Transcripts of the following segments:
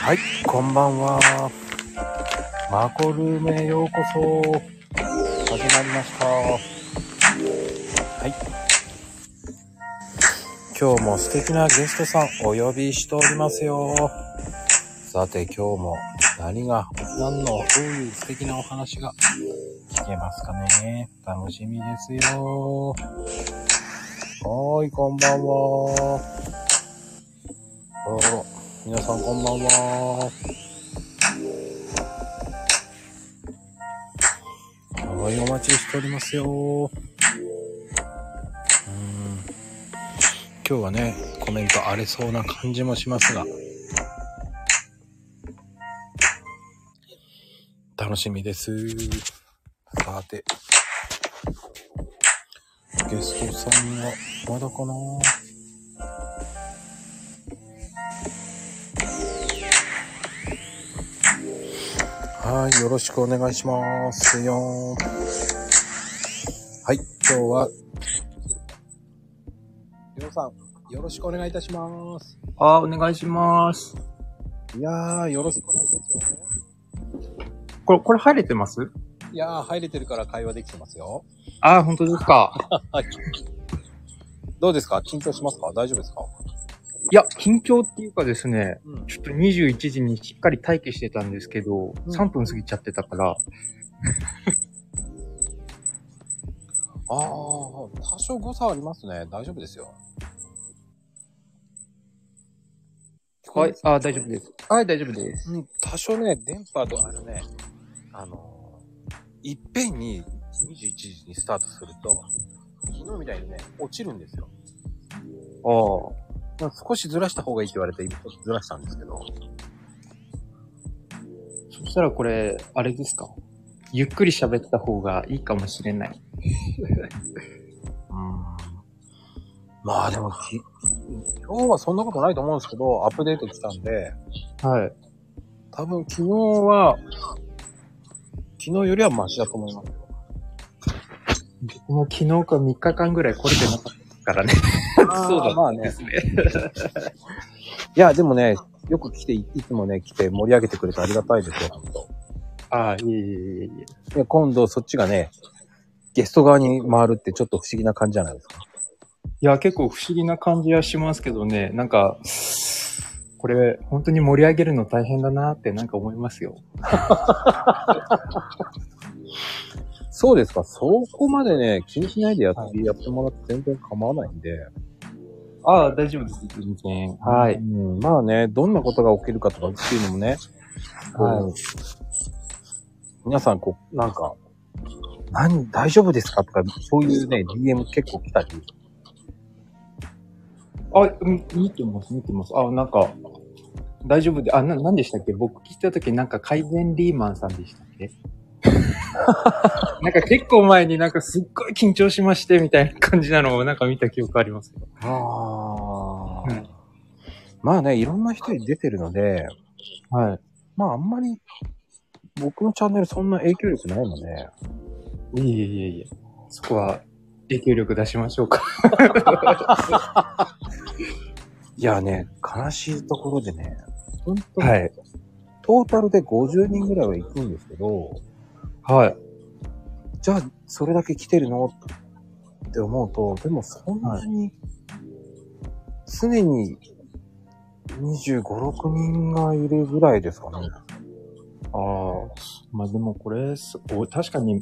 はい、こんばんは。マコルームへようこそ。始まりました。はい。今日も素敵なゲストさんお呼びしておりますよ。さて今日も何が、何の、どういう素敵なお話が聞けますかね。楽しみですよ。はーい、こんばんは。あらあら、皆さんこんばんは。はい、お待ちしておりますよ。うん。今日はね、コメント荒れそうな感じもしますが。楽しみです。さて。ゲストさんはまだかなはい、よろしくお願いしますよ。はい、今日は、りょうさん、よろしくお願いいたします。あ、お願いします。いやー、よろしくお願いしますよ。これ、これ入れてます？いやー、入れてるから会話できてますよ。あ、本当ですか。どうですか？緊張しますか？大丈夫ですか？いや、緊張っていうかですね、うん。ちょっと21時にしっかり待機してたんですけど、うん3分過ぎちゃってたから、あー、多少誤差ありますね。大丈夫ですよ。はい、あ、大丈夫です。はい、大丈夫です。うん、多少ね、電波とあのね、あのー、いっぺんに21時にスタートすると、昨日みたいにね、落ちるんですよ。あまあ少しずらした方がいいって言われて、ずらしたんですけど。そしたらこれ、あれですか？ゆっくり喋った方がいいかもしれない。うん。まあでも、き今日はそんなことないと思うんですけど、アップデート来たんで、はい。多分昨日は、昨日よりはマシだと思いますも昨日か3日間ぐらい来れてなかったからね。そうだまあね。いや、でもね、よく来て、いつもね、来て盛り上げてくれてありがたいですよ、本当あ、いえいえいえいえ。で今度そっちがね、ゲスト側に回るってちょっと不思議な感じじゃないですか。いや、結構不思議な感じはしますけどね、なんか、これ、本当に盛り上げるの大変だなってなんか思いますよ。そうですか、そこまでね、気にしないでやって,、やってもらって全然構わないんで。ああ、大丈夫です、全然。はい。うん、まあね、どんなことが起きるかとかっていうのもね、はい。皆さん、こう、なんか、何、大丈夫ですかとか、そういうね、DM 結構来たり、あ、うん見てます、見てます。あ、なんか、大丈夫で、あ、な、何でしたっけ？僕聞いたときなんか改善リーマンさんでしたっけ？なんか結構前になんかすっごい緊張しましてみたいな感じなのをなんか見た記憶ありますよ。あうんまあね、いろんな人に出てるので、はい。まああんまり、僕のチャンネルそんな影響力ないので、いえいえいえ。そこは影響力出しましょうか。いやね、悲しいところでね、本当に、はい。トータルで50人ぐらいは行くんですけど、はい。じゃあ、それだけ来てるの？って思うと、でもそんなに、常に25、6人がいるぐらいですかね。ああ、まあでもこれ、確かに、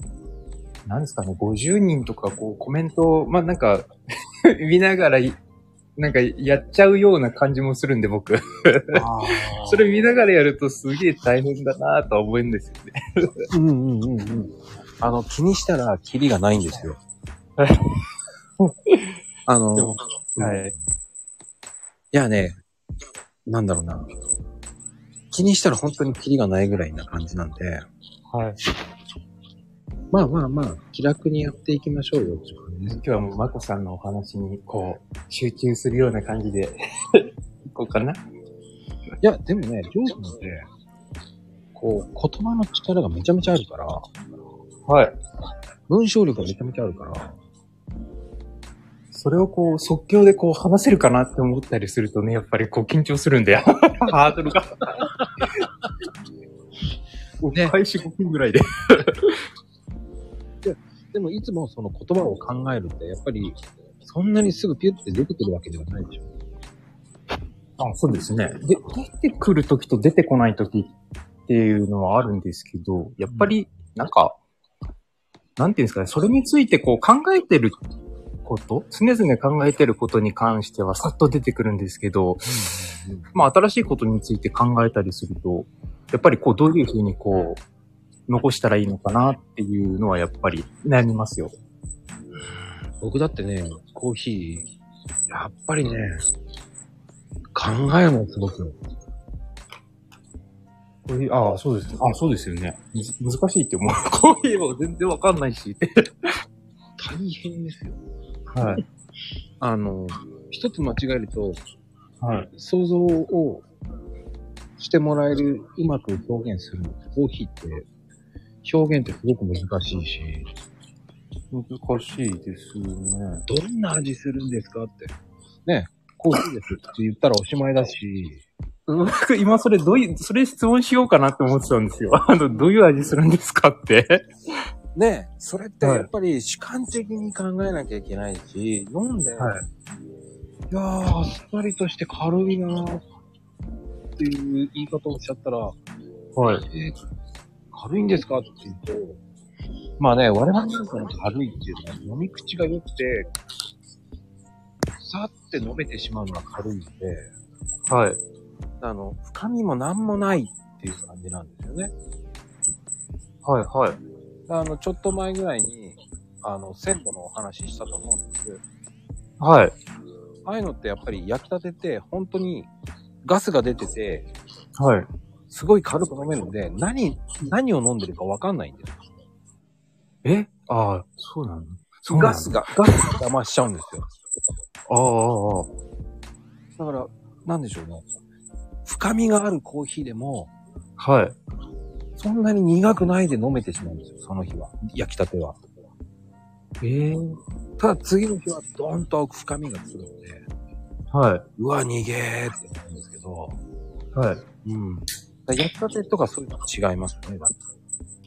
なんですかね、50人とかこうコメントを、まあなんか、見ながらい、なんかやっちゃうような感じもするんで僕。それ見ながらやるとすげえ大変だなとは思うんですよね。うんうんうんうん。あの、気にしたらキリがないんですよ。あの、はい。いやね、なんだろうな。気にしたら本当にキリがないぐらいな感じなんで、はい。まあまあまあ、気楽にやっていきましょうよっていう感じです。今日はもうまこさんのお話にこう、集中するような感じで、い こうかな？いや、でもね、上手なんで、こう、言葉の力がめちゃめちゃあるから、はい。文章力がめちゃめちゃあるから、そそれをこう、即興でこう話せるかなって思ったりするとね、やっぱりこう緊張するんだよ。ハードルが。もうね開始5分ぐらいで。でもいつもその言葉を考えるって、やっぱり、そんなにすぐピュッて出てくるわけではないでしょ。あ、そうですね。で、出てくるときと出てこないときっていうのはあるんですけど、やっぱり、なんか、なんていうんですかね、それについてこう考えてること、常々考えてることに関してはさっと出てくるんですけど、まあ新しいことについて考えたりすると、やっぱりこうどういうふうにこう、残したらいいのかなっていうのはやっぱり悩みますよ。僕だってね、コーヒー、やっぱりね、考えもすごく。こういうああ、そうです。あそうですよね。難しいって思う。コーヒーも全然わかんないし。大変ですよ。はい。あの、一つ間違えると、はい。想像をしてもらえる、うまく表現するコーヒーって、表現ってすごく難しいし、難しいですね。どんな味するんですかって。ね、コーヒーですって言ったらおしまいだし、僕今それどういう、それ質問しようかなって思ってたんですよ。あの、どういう味するんですかって。ね、それってはいやっぱり主観的に考えなきゃいけないし、飲んで、はい。いやー、あっさりとして軽いなーっていう言い方をしちゃったら、はい。えー軽いんですか？って言うと、まあね、我々なんかの軽いっていうのは飲み口が良くて、さって飲めてしまうのが軽いんで、はい。あの、深みもなんもないっていう感じなんですよね。はい。はい。あの、ちょっと前ぐらいに、あの、鮮度のお話ししたと思うんです。はい。ああいうのってやっぱり焼きたてって本当にガスが出てて、はい。すごい軽く飲めるんで、何、何を飲んでるかわかんないんですよ。え？ああ、そうなの？そうなの？ガスが、ガスが邪魔しちゃうんですよ。ああ、ああ、だから、なんでしょうね。深みがあるコーヒーでも。はい。そんなに苦くないで飲めてしまうんですよ、その日は。焼きたては。ええただ次の日はドーンと深みが来るんで、はうわ、逃げーってなるんですけど、い。はい。うん。焼きたてとかそういうのは違いますね。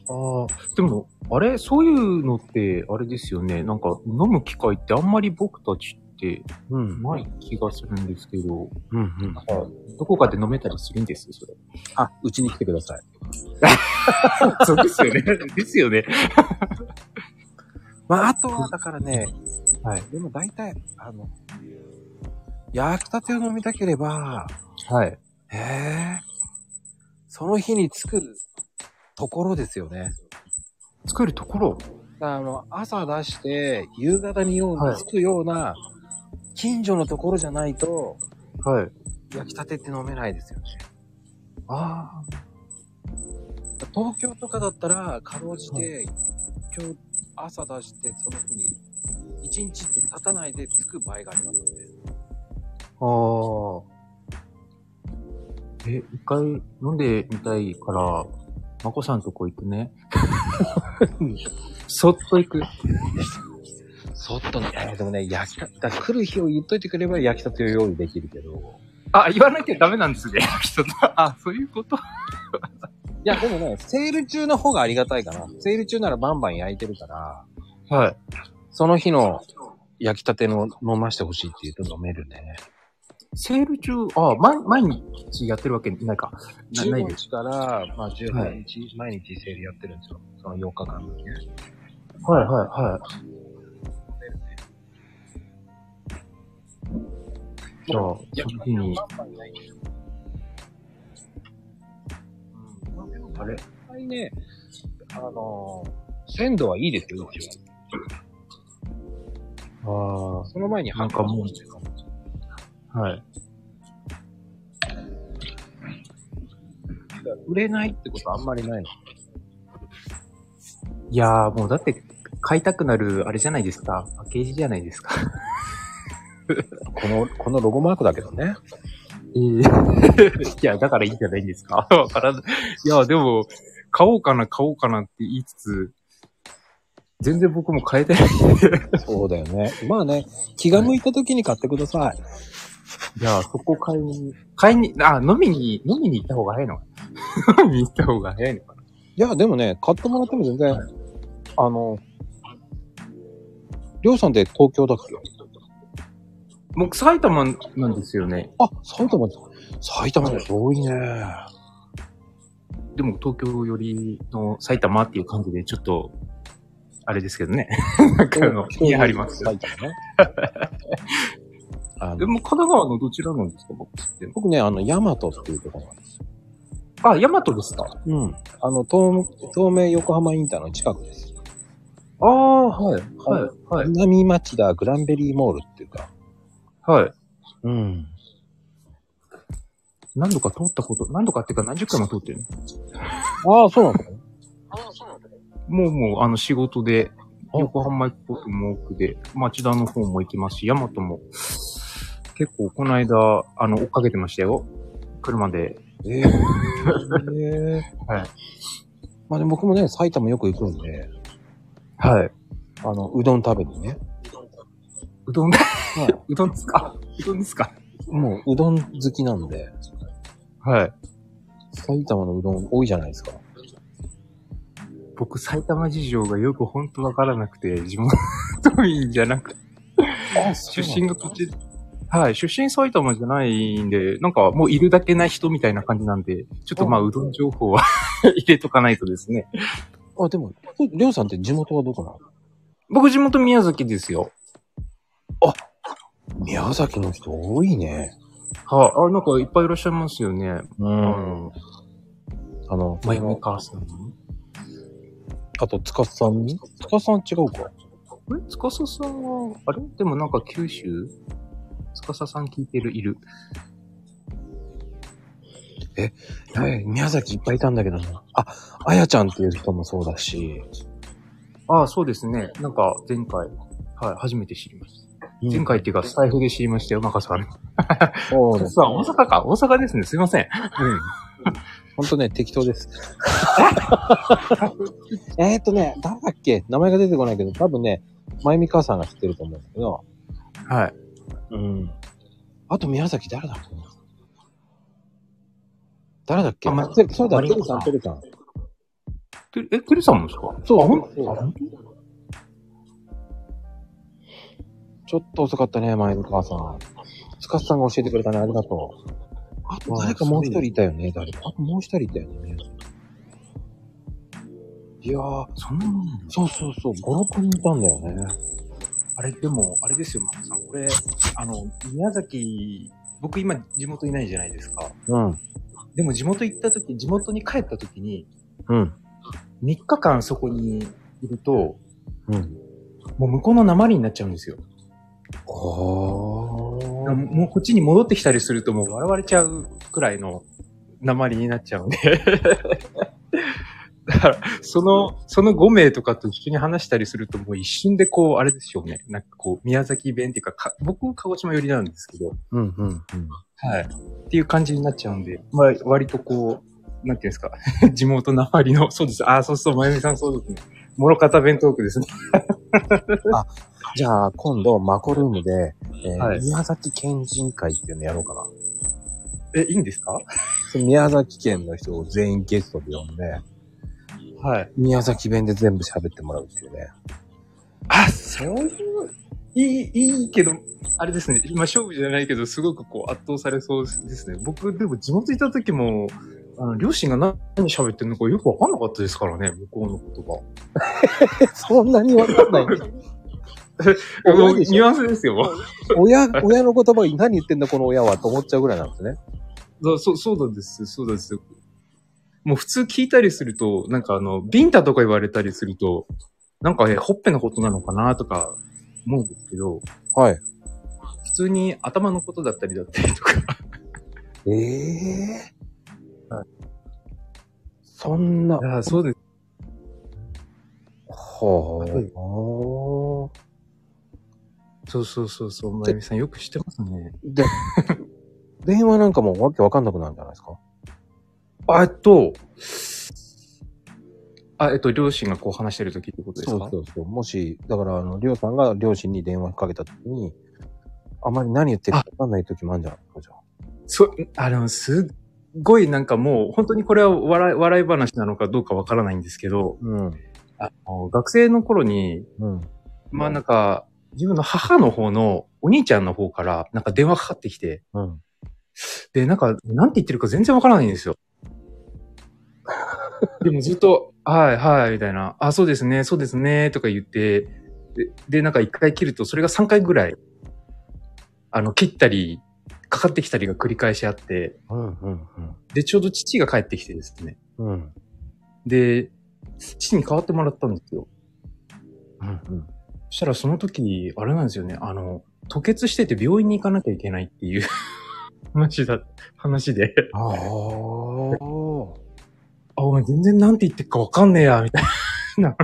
ああ、でも、あれ、そういうのって、あれですよね。なんか、飲む機会ってあんまり僕たちってうんない気がするんですけど、うんうん。どこかで飲めたりするんですそれ。あ、うちに来てください。そうですよね。ですよね。まあ、あとは、だからね、はい。でも大体、あの、焼きたてを飲みたければ、はい。へえ、その日に作るところですよね。作るところ？あの、朝出して、夕方にように着くような、近所のところじゃないと、はい。焼きたてって飲めないですよね。あ東京とかだったら、かろうじて、今日朝出して、その日に、一日経たないで着く場合がありますので。あ。ああ。え、一回飲んでみたいから、まこさんとこ行くね。そっと行く。そっとね、えーでもね、焼きたて、だ来る日を言っといてくれば焼きたてを用意できるけど。あ、言わなきゃダメなんですね。人と。あ、そういうこと？いや、でもね、セール中の方がありがたいかな。セール中ならバンバン焼いてるから、はい。その日の焼きたての飲ましてほしいって言うと飲めるね。セール中、あ、毎毎日やってるわけないか。なない15です。日から、まあ、18日、毎日セールやってるんですよ。その8日間のね。はいはいはい。じゃあ、その日に、あれ絶対ね、あのー、鮮度はいいですよ、うちは。あその前になんかもはい。売れないってことあんまりないの？いやーもうだって、買いたくなる、あれじゃないですか。パッケージじゃないですか。この、このロゴマークだけどね。ええ いや、だからいいんじゃないんですか？わからん。いや、でも、買おうかな、買おうかなって言いつつ、全然僕も変えてない。そうだよね。まあね、気が向いた時に買ってください。じゃあ、そこ買いに、買いに、あ、飲みに、飲みに行った方が早いのかな 飲みに行った方が早いのかないや、でもね、買ってもらっても全然、あの、りょうさんって東京だっけ僕、埼玉なんですよね。あ、埼玉です。埼玉で遠いね。でも、東京寄りの埼玉っていう感じで、ちょっと、あれですけどね。なんかあの、家張ります。埼玉ね。あのでも、神奈川のどちらなんですか僕って。僕ね、あの、ヤマトっていうところなんですよ。あ、大和ですかうん。あの、東、東名横浜インターの近くです。ああ、はい、はい、はい、南町田グランベリーモールっていうか。はい。うん。何度か通ったこと、何度かっていうか何十回も通ってる。ああ、そうなんだね。もうもう、あの、仕事で、あ横浜行くことも多くで、町田の方も行きますし、大和も、結構、この間、あの、追っかけてましたよ。車で。え えはい。まあでも僕もね、埼玉よく行くんで、はい。あの、うどん食べにね。うどんだ、は うどんですか？うどんですか？い。もう、うどん好きなんで、はい。埼玉のうどん多いじゃないですか。僕、埼玉事情がよく本当わからなくて、地元民じゃなくて、あ、出身がこっち、はい、出身埼玉じゃないんで、なんかもういるだけな人みたいな感じなんで、ちょっとまあ、うどん情報は 入れとかないとですね。あ、でも、りょうさんって地元はどこなの？僕、地元宮崎ですよ。宮崎の人多いね。はい、あ、なんかいっぱいいらっしゃいますよね。うう。ん。あの、まゆみ母さん。あと、つかさん？につかさん違うかあれつかささんは、あれ？でもなんか九州？つかささん聞いてる、いる。え、宮崎いっぱいいたんだけどな。あ、あやちゃんっていう人もそうだし。ああ、そうですね。なんか前回、はい、初めて知りました。うん前回っていうか、スタイフで知りましたよ、中さん。そうです。大阪か。大阪ですね。すいません。うん。ほんとね、適当です。えーっとね、誰だっけ？名前が出てこないけど、多分ね、まゆみ母さんが知ってると思うんだけど。はい。うん。あと宮崎誰だっけな誰だっけ？あまてそうだ、マリコさんてるさん、え、クリさんもですか？そうあ、ほんそうあ本ちょっと遅かったね、まゆみ母さん。つかさんが教えてくれたね、ありがとう。あと誰かもう一人いたよね、誰か。あともう一人いたよね。いやー、当そんなそうそうそう、5、6人いたんだよね。あれ、でも、あれですよ、マコさん。これ、あの、宮崎、僕今地元いないじゃないですか。うん。でも地元行った時、地元に帰った時に、うん。3日間そこにいると、うん。もう向こうの鉛になっちゃうんですよ。おー。もうこっちに戻ってきたりするともう笑われちゃうくらいの鉛になっちゃうんで。だから、その、その5名とかと一緒に話したりするともう一瞬でこう、あれですよね。なんかこう、宮崎弁っていうか、か僕も鹿児島寄りなんですけど、うん、うん、うん。はい。っていう感じになっちゃうんで、まあ、割とこう、なんていうんですか、地元なまりの、そうです。ああ、そうそう、まゆみさんそうですね。もろかた弁トークですね。じゃあ、今度、マコルームで、えーはい宮崎県人会っていうのやろうかな。え、いいんですか？宮崎県の人を全員ゲストで呼んで、はい。宮崎弁で全部喋ってもらうっていうね。あ、そういう、いい、いいけど、あれですね。今勝負じゃないけど、すごくこう圧倒されそうですね。僕、でも地元いた時も、あの、両親が何喋ってるのかよくわかんなかったですからね、向こうの言葉。そんなにわかんない。ニュアンスですよ。親、親の言葉に何言ってんだこの親はと思っちゃうぐらいなんですね。そう、そうそうなんです。そうなんです。もう普通聞いたりすると、なんかあの、ビンタとか言われたりすると、なんかえ、ほっぺのことなのかなとか思うんですけど、はい。普通に頭のことだったりだったりとか。ええはいそんな、あそうです。ほはいー。そうそうそうそう、まゆみさんよく知ってますね。で、電話なんかもわけわかんなくなるんじゃないですか？あえっと、あ、えっと、両親がこう話してる時ってことですか？そうそうそう。もし、だから、あの、りょうさんが両親に電話かけた時に、あまり何言ってるかわかんない時もあるんじゃないですか、じゃあ。そう、あの、すっごいなんかもう、本当にこれは笑い、笑い話なのかどうかわからないんですけど、うん。あの学生の頃に、うん。まあなんか、自分の母の方のお兄ちゃんの方から、なんか電話かかってきて、うん。で、なんか、なんて言ってるか全然わからないんですよ。でもずっと、はい、はい、みたいな、あ、そうですね、そうですね、とか言って、で、でなんか一回切ると、それが3回ぐらい、あの、切ったり、かかってきたりが繰り返しあって、うん。うん。で、ちょうど父が帰ってきてですね。うん。うん。で、父に代わってもらったんですよ。うん。そしたらその時、あれなんですよね、あの、吐血してて病院に行かなきゃいけないっていう 話だ、話で、ああ。あ、お前全然なんて言ってるかわかんねえや、みたいな。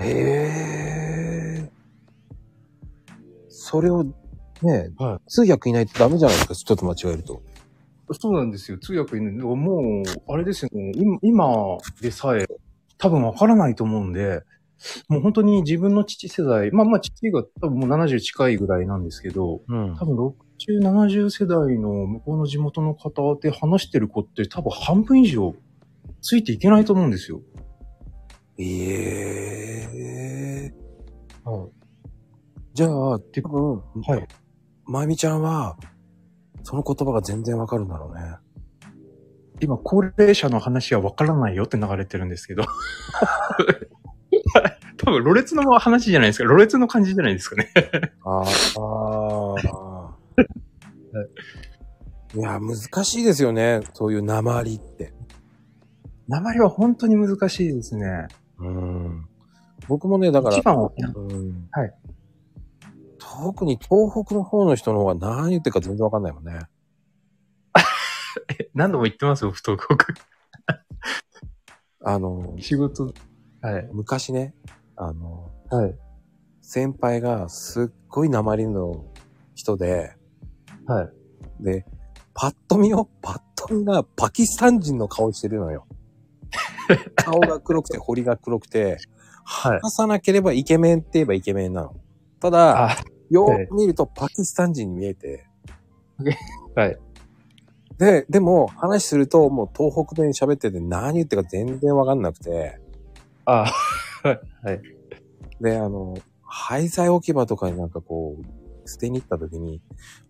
へえ。それを、ね、は通訳いないとダメじゃないですか、ちょっと間違えると。そうなんですよ。通訳いない。もう、あれですよね。今今でさえ、多分わからないと思うんで、もう本当に自分の父世代、まあまあ父が多分もう70近いぐらいなんですけど、うん多分60、70世代の向こうの地元の方で話してる子って多分半分以上ついていけないと思うんですよ。ええ。はい。じゃあ、多分、はい。まゆみちゃんは、その言葉が全然わかるんだろうね。今、高齢者の話はわからないよって流れてるんですけど。多分、ろれつの話じゃないですか。ろれつの感じじゃないですかね。ああ。いや、難しいですよね。そういう鉛って。鉛は本当に難しいですね。うん。僕もね、だから一、番は、うん。はい。特に東北の方の人の方が何言ってるか全然わかんないもんね。何度も言ってますよ、不登校。あの、仕事。はい。昔ね、あの、はい。先輩がすっごい鉛の人で、はい。で、パッと見よ、パッと見がパキスタン人の顔してるのよ。顔が黒くて、彫りが黒くて、はい。話さなければイケメンって言えばイケメンなの。ただ、あ、よーく見るとパキスタン人に見えて、はい。で、でも話するともう東北弁喋ってて何言ってるか全然わかんなくて、あ、はい。はい。で、あの、廃材置き場とかになんかこう、捨てに行った時に、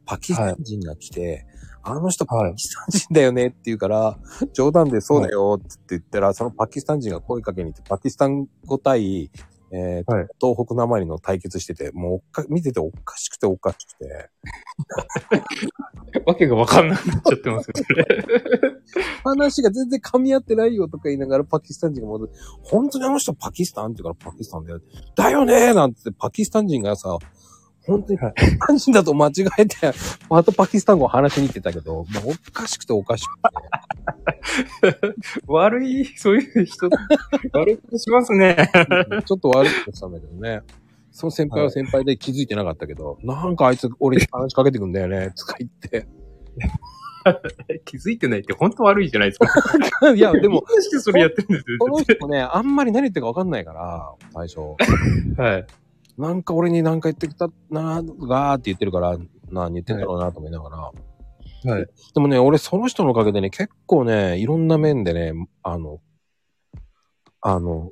パキスタン人が来て、あの人パはい。キスタン人だよねって言うから、冗談でそうだよって言ったら、そのパキスタン人が声かけに行って、パキスタン語対、えーはい東北なまりの対決してて、もう見てておかしくておかしくて、わけがわかんなくなっちゃってますよ、それ。話が全然噛み合ってないよとか言いながらパキスタン人が戻って、本当にあの人パキスタンって言うからパキスタンだよ。だよねーなんてパキスタン人がさ、本当にパキスタン人だと間違えて、またパキスタン語を話しに行ってたけど、もうおかしくておかしくて。悪い、そういう人、悪いことしますね。ちょっと悪いことしたんだけどね。その先輩は先輩で気づいてなかったけど、なんかあいつ俺に話しかけてくんだよね、とか言って。気づいてないって本当悪いじゃないですか。いや、でも、それやってるんですこの人ね、あんまり何言ってるか分かんないから、最初。よ。はい。なんか俺に何か言ってきたなーがーって言ってるから、何言ってんだろうなと思いながら。はい。でもね、俺その人のおかげでね、結構ね、いろんな面でね、あの、あの、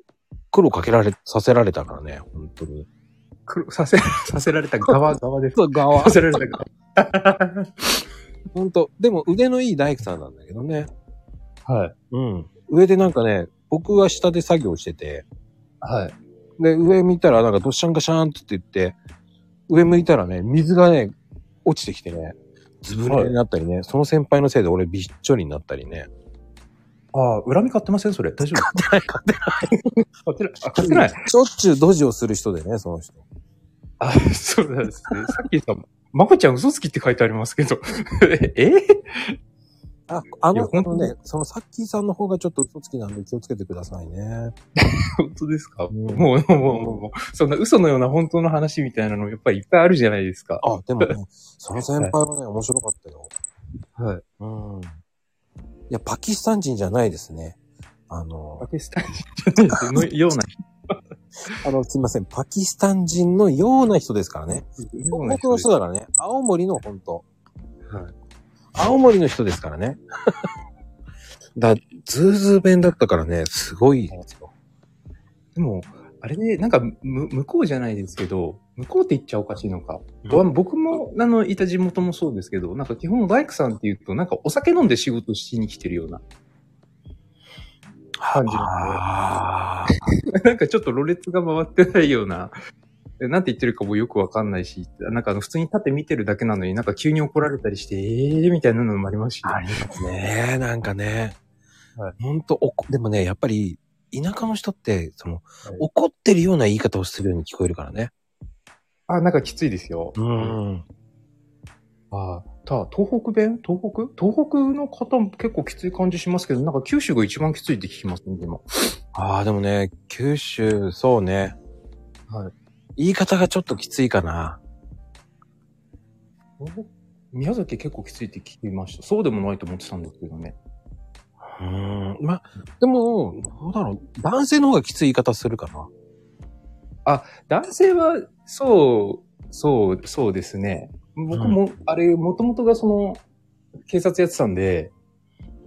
苦労かけられ、させられたからね、本当に。黒させ、させられた側、側です。そう、側さ。せられた側。本当でも腕のいい大工さんなんだけどね。はい。うん。上でなんかね、僕は下で作業してて、はい。で、上見たらなんかどっしゃんかしゃーんって言って、上向いたらね、水がね、落ちてきてね、ずぶ濡れになったりね、その先輩のせいで俺びっちょりになったりね。ああ、恨み買ってません？それ。大丈夫？買ってない、買ってない。買ってない。あ、買ってない。しょっちゅうドジをする人でね、その人。あ、そうなんですね。さっきさ、まこちゃん嘘つきって書いてありますけど。え？あ、あの、本当にね、そのさっきーさんの方がちょっと嘘つきなんで気をつけてくださいね。本当ですか、うんもう、もう、もう、もう、そんな嘘のような本当の話みたいなのやっぱりいっぱいあるじゃないですか。あ、でもね、その先輩はね、面白かったよ。はい。うん。いや、パキスタン人じゃないですね。あのパ、キスタン人じゃないような あの、すいません、パキスタン人のような人ですからね。僕の人だからね、青森の本当はい青森の人ですからね。だ、ズーズー弁だったからね、すごいですよ。でも、あれね、なんか、む、向こうじゃないですけど、向こうって言っちゃおかしいのか。うん僕も、あの、いた地元もそうですけど、なんか基本バイクさんって言うと、なんかお酒飲んで仕事しに来てるような。感じあ なんかちょっとろれつが回ってないような、えなんて言ってるかもよくわかんないし、なんかあの普通に立って見てるだけなのになんか急に怒られたりして、ええー、みたいなのもありますし、ありますね。なんかね。はいほんと、でもね、やっぱり、田舎の人って、その、はい怒ってるような言い方をするように聞こえるからね。あ、なんかきついですよ。ん。あた、東北弁？東北？東北の方も結構きつい感じしますけど、なんか九州が一番きついって聞きますね、でも。ああ、でもね、九州、そうね。はい。言い方がちょっときついかな。宮崎結構きついって聞きました。そうでもないと思ってたんですけどね。うーん。ま、でも、どうだろう。男性の方がきつい言い方するかな。男性は、そう、そう、そうですね。僕も、あれ、もともとがその、警察やってたんで、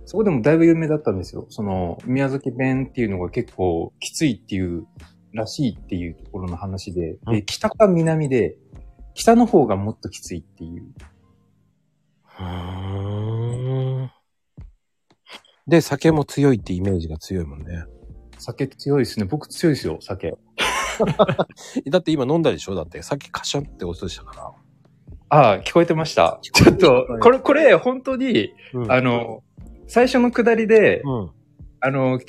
そこでもだいぶ有名だったんですよ。その、宮崎弁っていうのが結構きついっていう、らしいっていうところの話で、うで、北か南で、北の方がもっときついっていう。うーん。で、酒も強いってイメージが強いもんね。酒強いですね。僕強いですよ、酒。だって今飲んだでしょ？だって、酒カシャンって音したかああ、聞こえてました。ちょっと、これ、これ、本当に、あ、の、最初の下りで、うん。あの、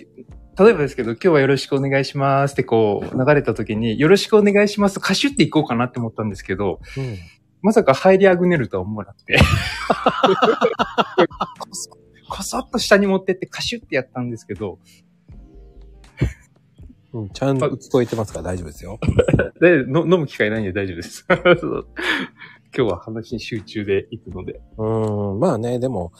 例えばですけど、今日はよろしくお願いしますってこう、流れた時に、よろしくお願いしますとカシュっていこうかなって思ったんですけど、うん。まさか入りあぐねるとは思わなくて。こ そこそっと下に持ってってカシュってやったんですけど、うん、ちゃんと聞こえてますか？ら大丈夫ですよ。で、の飲む機会ないんで大丈夫です。今日は話に集中で行くので。うん、まあね、でも、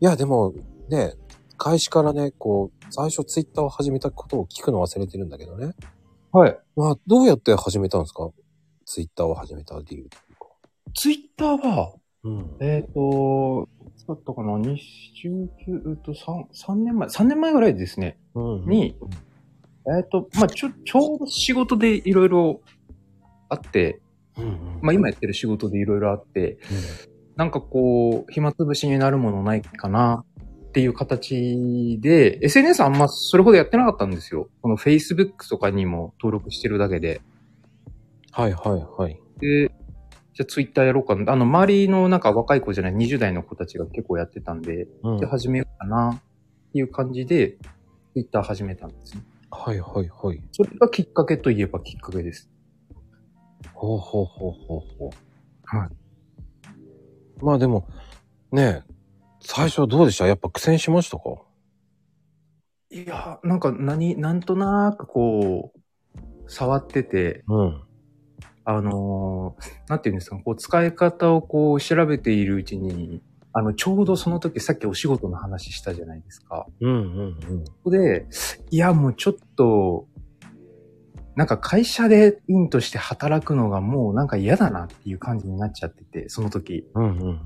いや、でも、ね、開始からね、こう、最初ツイッターを始めたことを聞くの忘れてるんだけどね。はい。まあ、どうやって始めたんですか？ツイッターを始めた理由というか。ツイッターは、うん。えっ、と、いつだったかな ?29 と3、3年前、3年前ぐらいですね。うんに、えっ、と、まあ、ちょ、ちょうど仕事でいろいろあって、うんうん。まあ、今やってる仕事でいろいろあって、なんかこう、暇つぶしになるものないかなっていう形で、SNS あんまそれほどやってなかったんですよ。この Facebook とかにも登録してるだけで。はいはいはい。で、じゃあ Twitter やろうかな。あの、周りのなんか若い子じゃない20代の子たちが結構やってたんで、うんで、始めようかなっていう感じで、Twitter 始めたんですね。はいはいはい。それがきっかけといえばきっかけです。ほうほうほうほうほう。はい。まあでも、ねえ、最初はどうでした？やっぱ苦戦しましたか？いや、なんか何、なんとなくこう、触ってて、うん。あのーなんていうんですか、こう、使い方をこう、調べているうちに、あの、ちょうどその時さっきお仕事の話したじゃないですか。うんうんうん。そこで、いや、もうちょっと、なんか会社で員として働くのがもうなんか嫌だなっていう感じになっちゃってて、その時。うんうんうん。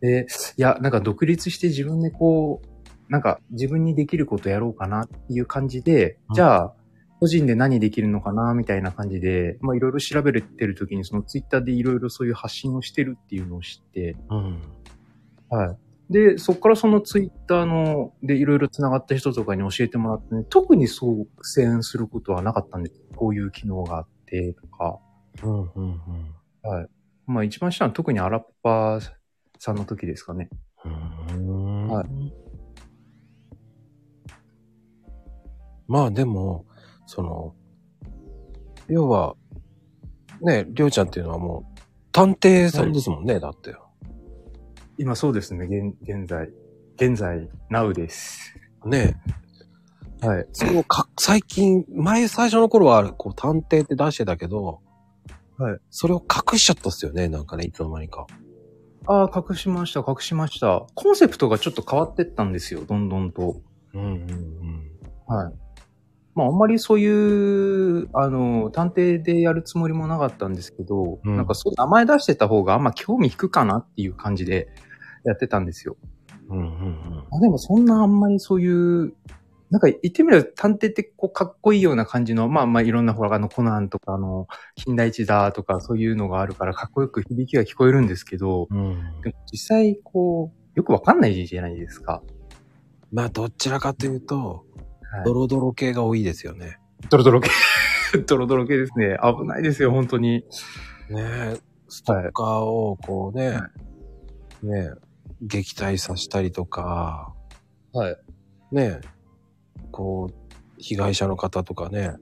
で、いや、なんか独立して自分でこう、なんか自分にできることやろうかなっていう感じで、うんじゃあ、個人で何できるのかなみたいな感じで、まあいろいろ調べてる時にそのツイッターでいろいろそういう発信をしてるっていうのを知って、うん。はい。で、そこからそのツイッターの、でいろいろ繋がった人とかに教えてもらってね、特にそう苦戦することはなかったんです。こういう機能があってとか。うんうんうん。はい。まあ一番下は特にアラッパーさんの時ですかね。はいまあでも、その、要は、ね、りょうちゃんっていうのはもう、探偵さんですもんね、だって。今そうですね、現現在。現在、Now です。ねはい。それをか、最近、前最初の頃は、こう、探偵って出してたけど、はい。それを隠しちゃったっすよね、なんかね、いつの間にか。ああ、隠しました、隠しました。コンセプトがちょっと変わってったんですよ、どんどんと。うんうんうん。はい。まあ、あんまりそういう、あの、探偵でやるつもりもなかったんですけど、うんなんかそういう名前出してた方があんま興味引くかなっていう感じでやってたんですよ。うんうんうん。あでもそんなあんまりそういう、なんか言ってみれば探偵ってこうかっこいいような感じの、まあまあいろんなほら、あのコナンとかあの、金田一だとかそういうのがあるからかっこよく響きが聞こえるんですけど、うん。でも実際こう、よくわかんないじゃないですか。まあ、どちらかというと、はいドロドロ系が多いですよね。ドロドロ系。ドロドロ系ですね。危ないですよ、本当に。ねえ、ストッカーをこうね、はねえ、撃退させたりとか、はい。ねえ、こう、被害者の方とかね、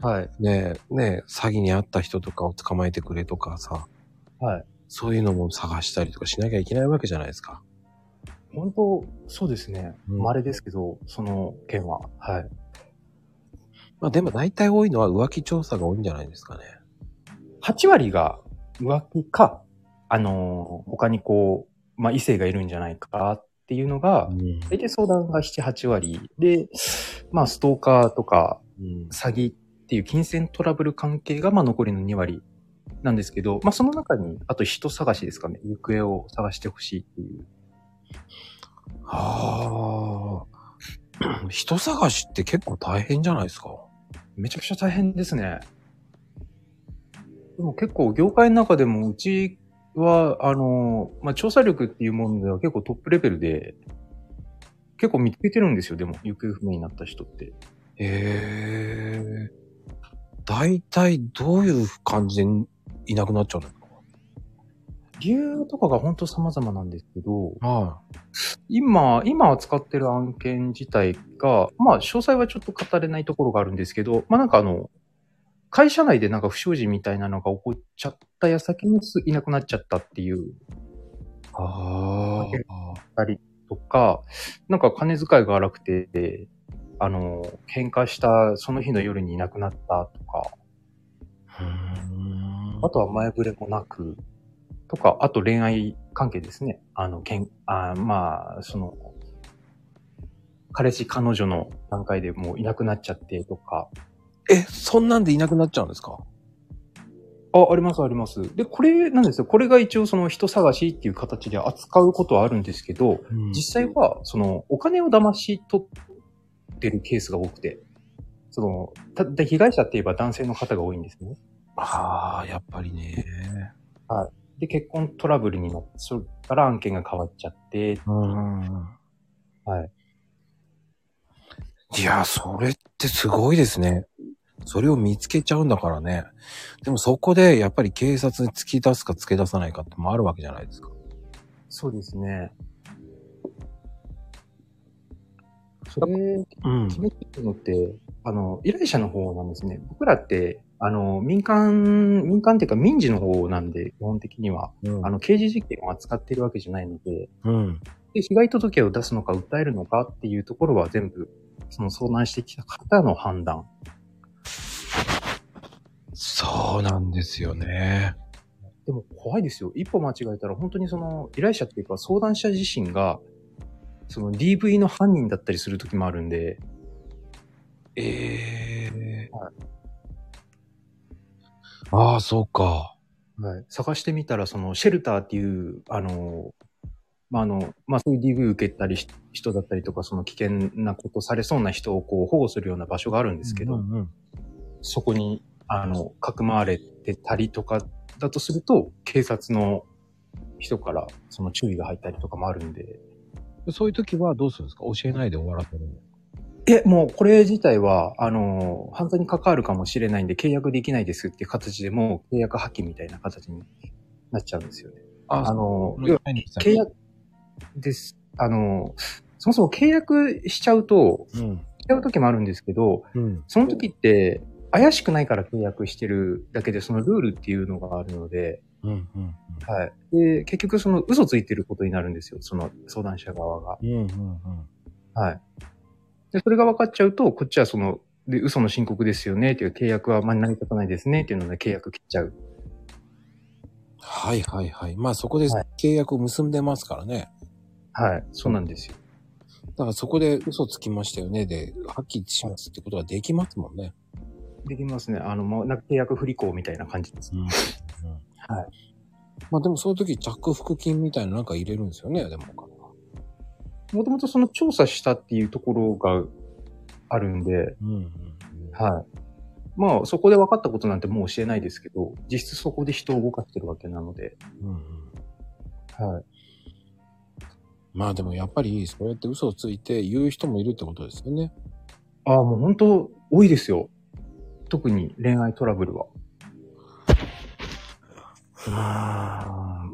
はい。ねえ、ねえ、詐欺に遭った人とかを捕まえてくれとかさ、はい。そういうのも探したりとかしなきゃいけないわけじゃないですか。本当、そうですね。うん稀ですけど、その件は。はい。まあでも大体多いのは浮気調査が多いんじゃないですかね。8割が浮気か、あのー他にこう、まあ、異性がいるんじゃないかっていうのが、ん。大体相談が7、8割で、まあ、ストーカーとかうん。詐欺っていう金銭トラブル関係が、まあ、残りの2割なんですけど、まあ、その中に、あと人探しですかね。行方を探してほしいっていう。はあ。人探しって結構大変じゃないですか。めちゃくちゃ大変ですね。でも結構業界の中でもうちは、あの、まあ、調査力っていうものでは結構トップレベルで、結構見つけてるんですよ、でも、行方不明になった人って。へえ。大体どういう感じでいなくなっちゃうんですか理由とかが本当様々なんですけど、は今、今扱ってる案件自体が、まあ、詳細はちょっと語れないところがあるんですけど、まあなんかあの、会社内でなんか不祥事みたいなのが起こっちゃった矢先にすいなくなっちゃったっていう。い。あたりとか、なんか金遣いが荒くて、あの、喧嘩したその日の夜にいなくなったとか、あとは前触れもなく、とか、あと恋愛関係ですね。あの、けん、あまあ、その、彼氏彼女の段階でもういなくなっちゃってとか、え、そんなんでいなくなっちゃうんですか？あ、ありますあります。で、これなんですよ。これが一応その人探しっていう形で扱うことはあるんですけど、実際は、その、お金を騙し取ってるケースが多くて、その、た、で被害者って言えば男性の方が多いんですね。ああ、やっぱりね。で、結婚トラブルになって、それから案件が変わっちゃって、うん。はい。いや、それってすごいですね。それを見つけちゃうんだからね。でもそこでやっぱり警察に突き出すか突き出さないかってもあるわけじゃないですか。そうですね。それ、うん決めてるのって、あの、依頼者の方なんですね。僕らって、あの、民間、民間っていうか民事の方なんで、基本的には、うんあの、刑事事件を扱っているわけじゃないので、うん。で、被害届を出すのか訴えるのかっていうところは全部、その相談してきた方の判断。そうなんですよね。でも怖いですよ。一歩間違えたら本当にその依頼者っていうか相談者自身が、その DV の犯人だったりする時もあるんで、ええはいああ、そうか。はい、探してみたら、そのシェルターっていう、あの、まあ、あの、まあ、そういう DV 受けたりし人だったりとか、その危険なことされそうな人をこう保護するような場所があるんですけど、うんうんそこに、あの、かくまわれてたりとかだとすると、警察の人からその注意が入ったりとかもあるんで、そういう時はどうするんですか？教えないで終わらせるの？え、もうこれ自体は、あの、犯罪に関わるかもしれないんで契約できないですっていう形でもう契約破棄みたいな形になっちゃうんですよね。あの、要は契約です。あの、そもそも契約しちゃうと、うん。しちゃう時もあるんですけど、うん。その時って怪しくないから契約してるだけで、そのルールっていうのがあるので、うん。うん。はい。で、結局その嘘ついてることになるんですよ、その相談者側が。うん。うん。はい。で、それが分かっちゃうと、こっちはその、で、嘘の申告ですよね、っていう契約は、まあ、成り立たないですね、っていうので契約切っちゃう。はいはいはい。まあそこではい契約を結んでますからね。はい。そうなんですよ。からそこで嘘つきましたよね。で、はっきりしますってことができますもんね。できますね。あの、まあ、なんか契約不履行みたいな感じです。うん。はい。まあでもそういう時着服金みたいななんか入れるんですよね、でも。もともとその調査したっていうところがあるんで、うんうん。はい。まあ、そこで分かったことなんてもう教えないですけど、実質そこで人を動かしてるわけなので、うんうん。はい。まあでもやっぱりそうやって嘘をついて言う人もいるってことですよね。ああ、もう本当多いですよ。特に恋愛トラブルは？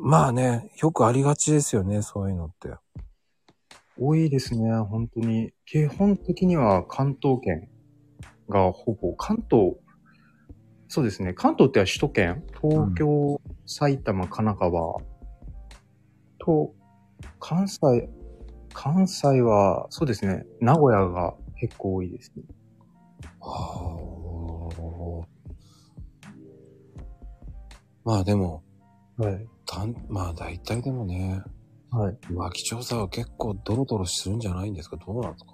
まあね、よくありがちですよね、そういうのって。多いですね、本当に。基本的には関東圏がほぼ、関東、そうですね、関東っては首都圏、東京、埼玉、神奈川と、関西、関西は、そうですね、名古屋が結構多いですね。はあ。まあでも、はい。たんまあ大体でもね、はい。浮気調査は結構ドロドロするんじゃないんですか？どうなんですか？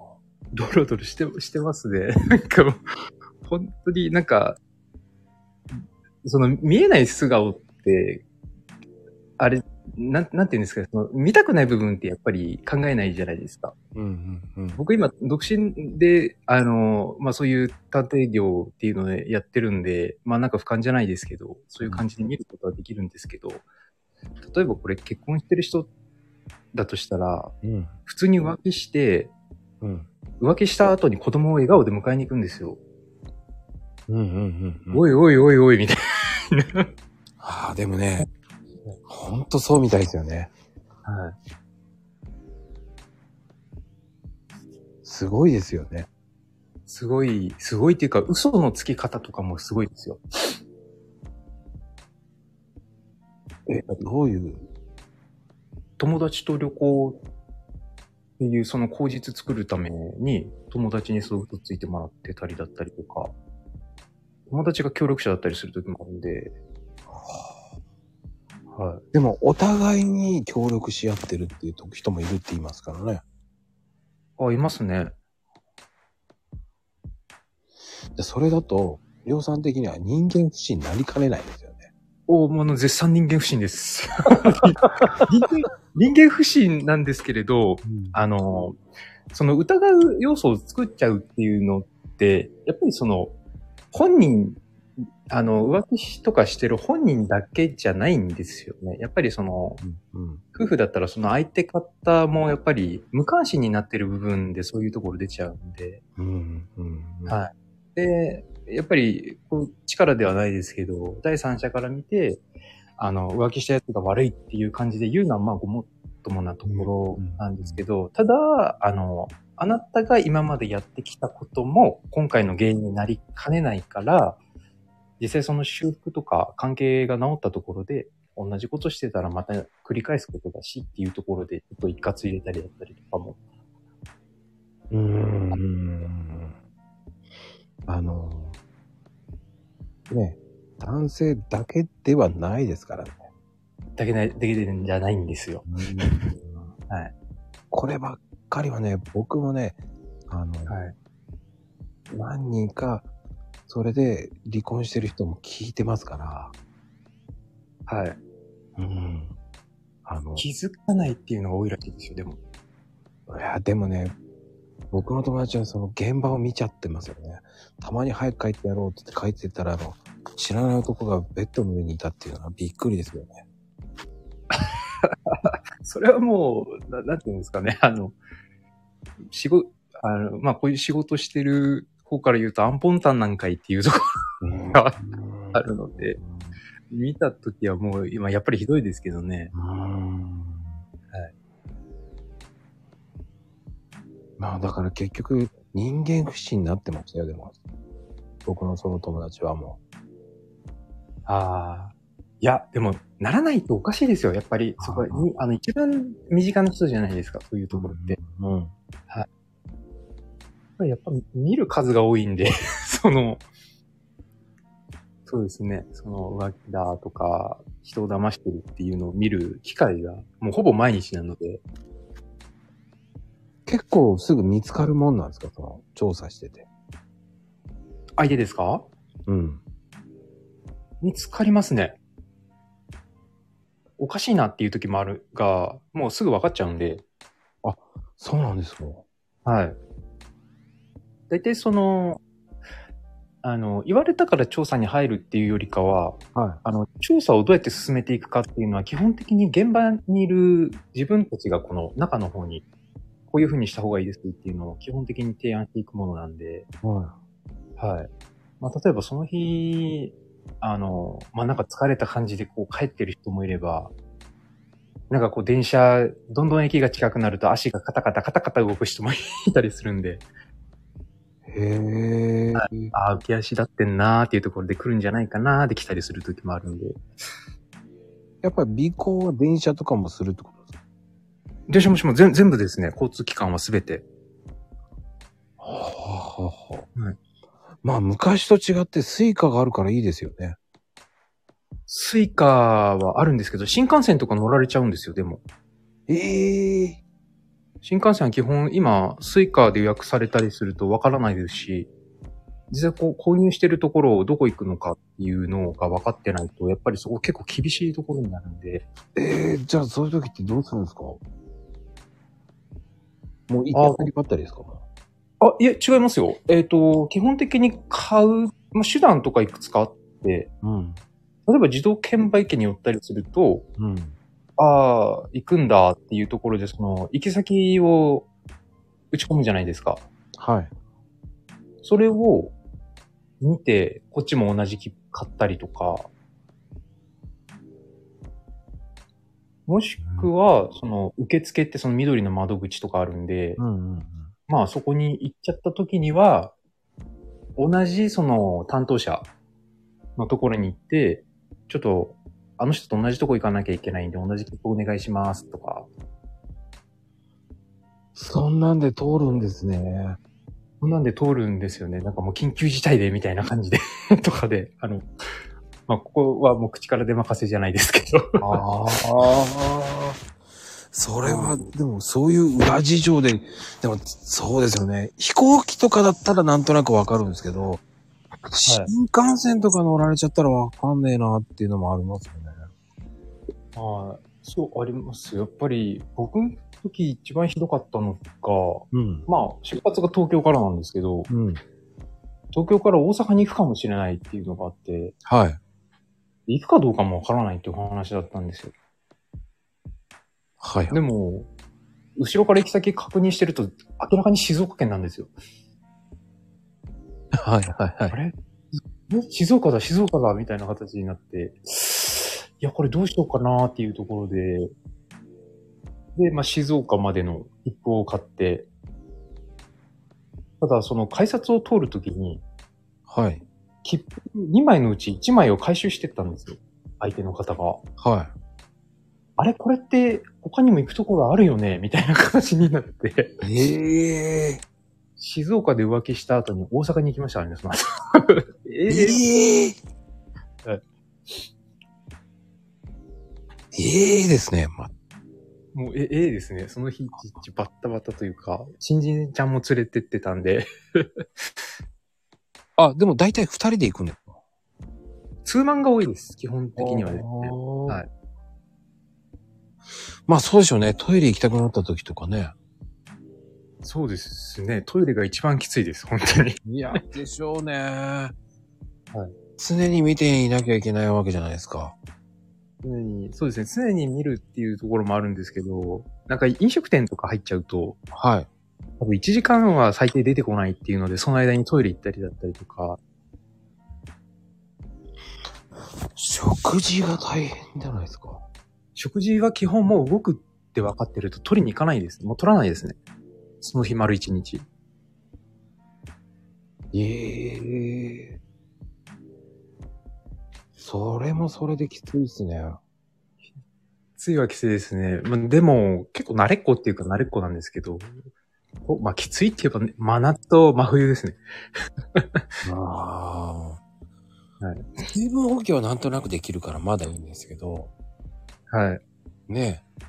ドロドロして、してますね。なんかもう、本当になんか、その見えない素顔って、あれ、なん、なんていうんですか、その見たくない部分ってやっぱり考えないじゃないですか。うんうんうん。僕今、独身で、あの、まあそういう探偵業っていうのでやってるんで、まあなんか俯瞰じゃないですけど、そういう感じで見ることはできるんですけど、例えばこれ結婚してる人だとしたら、うん。普通に浮気して、うん。浮気した後に子供を笑顔で迎えに行くんですよ。うんうんうんうん。おいおいおいおい、みたいな。ああ、でもね、ほんとそうみたいですよね。はい。すごいですよね。すごい、すごいっていうか、嘘のつき方とかもすごいですよ。え、どういう、友達と旅行っていうその口実作るために友達にそういう嘘ついてもらってたりだったりとか、友達が協力者だったりする時もあるんで、はい。でもお互いに協力し合ってるっていう人もいるって言いますからね。あ、いますね。でそれだと、量産的には人間不信になりかねないですよね。おもうあの、絶賛人間不信です。人間、人間不信なんですけれど、あの、その疑う要素を作っちゃうっていうのって、やっぱりその、本人、あの、浮気とかしてる本人だけじゃないんですよね。やっぱりその、うん。うん。夫婦だったらその相手方もやっぱり無関心になってる部分でそういうところ出ちゃうんで、うん。うん。はい。で、やっぱり、こう、力ではないですけど、第三者から見て、あの、浮気したやつが悪いっていう感じで言うのは、まあ、ごもっともなところなんですけど、ただ、あの、あなたが今までやってきたことも、今回の原因になりかねないから、実際その修復とか関係が治ったところで、同じことしてたらまた繰り返すことだしっていうところで、ちょっと一括入れたりだったりとかも。うーん。あの、ね、男性だけではないですからね。だけない、できてるんじゃないんですよ。はい。こればっかりはね、僕もね、あの、はい。何人か、それで離婚してる人も聞いてますから、はい。うん。あの、い気づかないっていうのが多いらしいですよ、でも。や、でもね、僕の友達はその現場を見ちゃってますよね。たまに早く帰ってやろうって書いてたら、あの、知らない男がベッドの上にいたっていうのはびっくりですよね。それはもう、ななんていうんですかね、あの、仕事、あの、まあ、こういう仕事してる方から言うと、アンポンタンなんかいっていうとこうんがあるので、見たときはもう、今やっぱりひどいですけどね。うん。はい。まあだから結局人間不信になってましたよ、でも。僕のその友達はもああ。いや、でも、ならないとおかしいですよ、やっぱり。そこに、あの、一番身近な人じゃないですか、そういうう。ところって。うん。やっぱ見る数が多いんで、その、そうですね、その浮気だとか、人を騙してるっていうのを見る機会が、もうほぼ毎日なので、結構すぐ見つかるもんなんですか？その、調査してて。相手ですか？うん。見つかりますね。おかしいなっていう時もあるが、もうすぐ分かっちゃうんで、そうなんですかはい。大体その、あの、言われたから調査に入るっていうよりかは、はあの、調査をどうやって進めていくかっていうのは、基本的に現場にいる自分たちがこの中の方に、こういう風にした方がいいですっていうのを基本的に提案していくものなんで、い。ははい。まあ、例えばその日、あの、まあ、なんか疲れた感じでこう帰ってる人もいれば、なんかこう電車、どんどん駅が近くなると足がカタカタカタカタ動く人もいたりするんで、い。へえ。ああ、浮き足立ってんなーっていうところで来るんじゃないかなーで来たりする時もあるんで。やっぱり尾行は電車とかもするってことですか？電車もしも全全部ですね、交通機関はすべて。はあ、はあはあはいまあ昔と違って Suicaがあるからいいですよね。 Suicaはあるんですけど、新幹線とか乗られちゃうんですよ、でも。ええ新幹線は基本今、 Suicaで予約されたりするとわからないですし、実際こう購入してるところをどこ行くのかっていうのが分かってないと、やっぱりそこ結構厳しいところになるんで、ええじゃあそういう時ってどうするんですか？もう行ったりばったりですか？あ、いえ、違いますよ。えっ、と、基本的に買う、まあ、手段とかいくつかあって、うん。例えば自動券売機に寄ったりすると、うん。ああ、行くんだっていうところで、その、行き先を打ち込むじゃないですか。はい。それを見て、こっちも同じ切符買ったりとか、もしくは、その、受付ってその緑の窓口とかあるんで、うんうんうん。まあそこに行っちゃった時には、同じその担当者のところに行って、ちょっと、あの人と同じとこ行かなきゃいけないんで、同じ切符お願いしますとか、そんなんで通るんですね。こんなんで通るんですよね。なんかもう緊急事態でみたいな感じで、とかで、あの、まあここはもう口から出任せじゃないですけど。ああ。それは、でもそういう裏事情で、でもそうですよね。飛行機とかだったらなんとなくわかるんですけど、新幹線とか乗られちゃったらわかんねえなっていうのもありますよね。はい。そう、あります。やっぱり、僕の時一番ひどかったのが、うん。まあ、出発が東京からなんですけど、うん。東京から大阪に行くかもしれないっていうのがあって、はい。行くかどうかもわからないっていう話だったんですよ。はい。でも、後ろから行き先確認してると、明らかに静岡県なんですよ。はい、はい、はい。あれ？え静岡だ、静岡だ、みたいな形になって、いや、これどうしようかなっていうところで、で、まあ、静岡までの切符を買って、ただ、その改札を通るときに、はい。切符2枚のうち1枚を回収してったんですよ。相手の方が。はあれこれって他にも行くところあるよね？みたいな形になって、い。ええ静岡で浮気した後に大阪に行きましたね、その後。ええええはいええですね。ま、もう、え、ええですね。その日、バッタバタというか、新人ちゃんも連れてってたんで、あ、でも大体二人で行くんですかツーマンが多いです、基本的にはね。ははい。まあそうでしょうね。トイレ行きたくなった時とかね。そうですね。トイレが一番きついです、本当に。いや、でしょうね。はい。常に見ていなきゃいけないわけじゃないですか。常に、そうですね。常に見るっていうところもあるんですけど、なんか飲食店とか入っちゃうと、はい。多分1時間は最低出てこないっていうので、その間にトイレ行ったりだったりとか、食事が大変じゃないですか。食事は基本もう動くって分かってると取りに行かないです。もう取らないですね。その日丸一日。ええそれもそれできついですね。ついはきついですね。まあ、でも、結構慣れっこっていうか慣れっこなんですけど、おまあ、きついって言えばね、真夏と真冬ですね。ああ。はい。水分補給はなんとなくできるからまだいいんですけど、はい。ねえ。